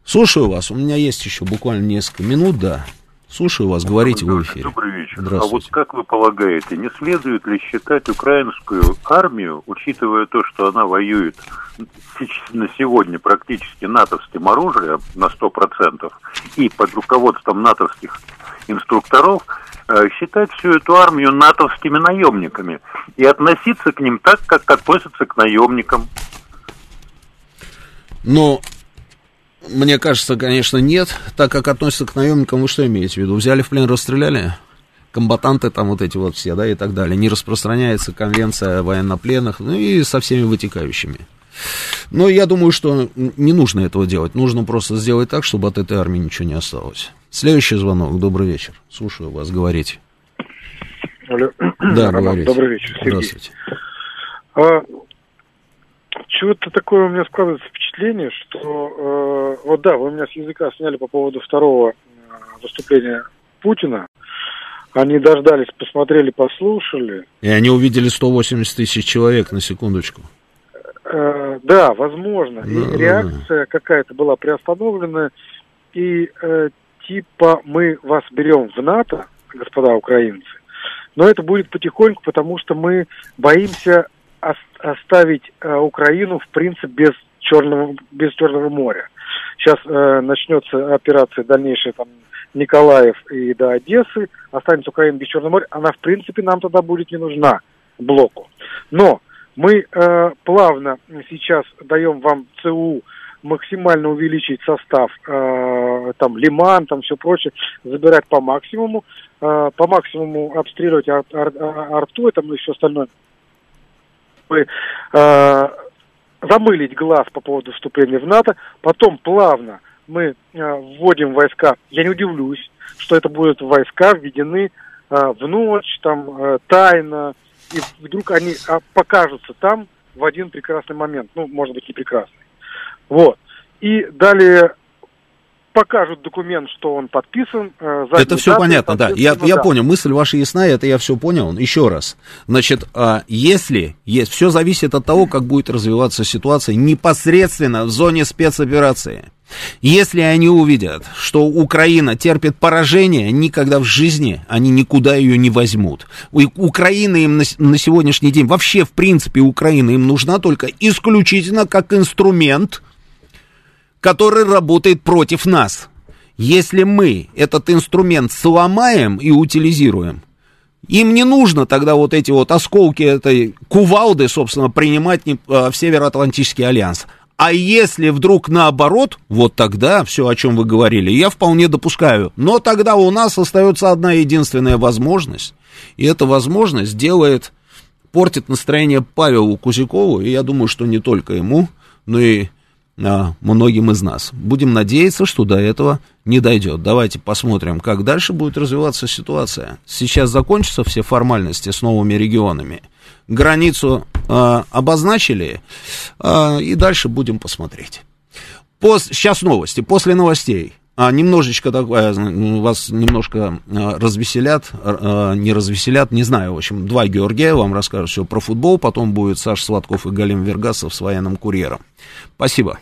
Слушаю вас. У меня есть еще буквально несколько минут, да. Слушаю вас, говорите добрый, в эфире. Добрый вечер. А вот как вы полагаете, не следует ли считать украинскую армию, учитывая то, что она воюет на сегодня практически натовским оружием на 100% и под руководством натовских инструкторов, э, считать всю эту армию натовскими наемниками и относиться к ним так, как относятся к наемникам? Но мне кажется, конечно, нет. Так как относятся к наемникам, вы что имеете в виду? Взяли в плен, расстреляли? Комбатанты там вот эти вот все, да, и так далее. Не распространяется конвенция о военнопленных, ну и со всеми вытекающими. Но я думаю, что не нужно этого делать. Нужно просто сделать так, чтобы от этой армии ничего не осталось. Следующий звонок. Добрый вечер. Слушаю вас. Говорите. Алло. Да, Роман, говорите. Добрый вечер, Сергей. Здравствуйте. А, чего-то такое у меня складывается впечатление, что э, вот да, вы меня с языка сняли по поводу второго э, выступления Путина. Они дождались, посмотрели, послушали. И они увидели 180 тысяч человек, на секундочку. Э, да, возможно. Да, и да, реакция да. какая-то была приостановлена. И э, типа мы вас берем в НАТО, господа украинцы. Но это будет потихоньку, потому что мы боимся оставить э, Украину, в принципе, без Черного, без Черного моря. Сейчас э, начнется операция дальнейшая там Николаев и до Одессы, останется Украина без Черного моря, она в принципе нам тогда будет не нужна блоку. Но мы э, плавно сейчас даем вам ЦУ максимально увеличить состав, э, там Лиман, там все прочее, забирать по максимуму, э, по максимуму обстреливать ар, ар, ар, арту, там и все остальное. Мы э, замылить глаз по поводу вступления в НАТО, потом плавно мы э, вводим войска. Я не удивлюсь, что это будут войска введены э, в ночь, там, э, тайно, и вдруг они э, покажутся там в один прекрасный момент. Ну, может быть, и прекрасный. Вот. И далее покажут документ, что он подписан. Э, это все понятно, да. Я, я понял, мысль ваша ясна, это я все понял. Еще раз. Значит, а, если, есть, все зависит от того, как будет развиваться ситуация непосредственно в зоне спецоперации. Если они увидят, что Украина терпит поражение, никогда в жизни они никуда ее не возьмут. Украина им на, на сегодняшний день, вообще в принципе Украина им нужна только исключительно как инструмент который работает против нас. Если мы этот инструмент сломаем и утилизируем, им не нужно тогда вот эти вот осколки этой кувалды, собственно, принимать а, в Североатлантический альянс. А если вдруг наоборот, вот тогда все, о чем вы говорили, я вполне допускаю. Но тогда у нас остается одна единственная возможность. И эта возможность делает, портит настроение Павелу Кузякову, и я думаю, что не только ему, но и многим из нас. Будем надеяться, что до этого не дойдет. Давайте посмотрим, как дальше будет развиваться ситуация. Сейчас закончатся все формальности с новыми регионами. Границу э, обозначили, э, и дальше будем посмотреть. Пос, сейчас новости. После новостей а, немножечко такое, вас немножко а, развеселят, а, не развеселят, не знаю, в общем, два Георгия вам расскажут все про футбол, потом будет Саша Сладков и Галим Вергасов с военным курьером. Спасибо.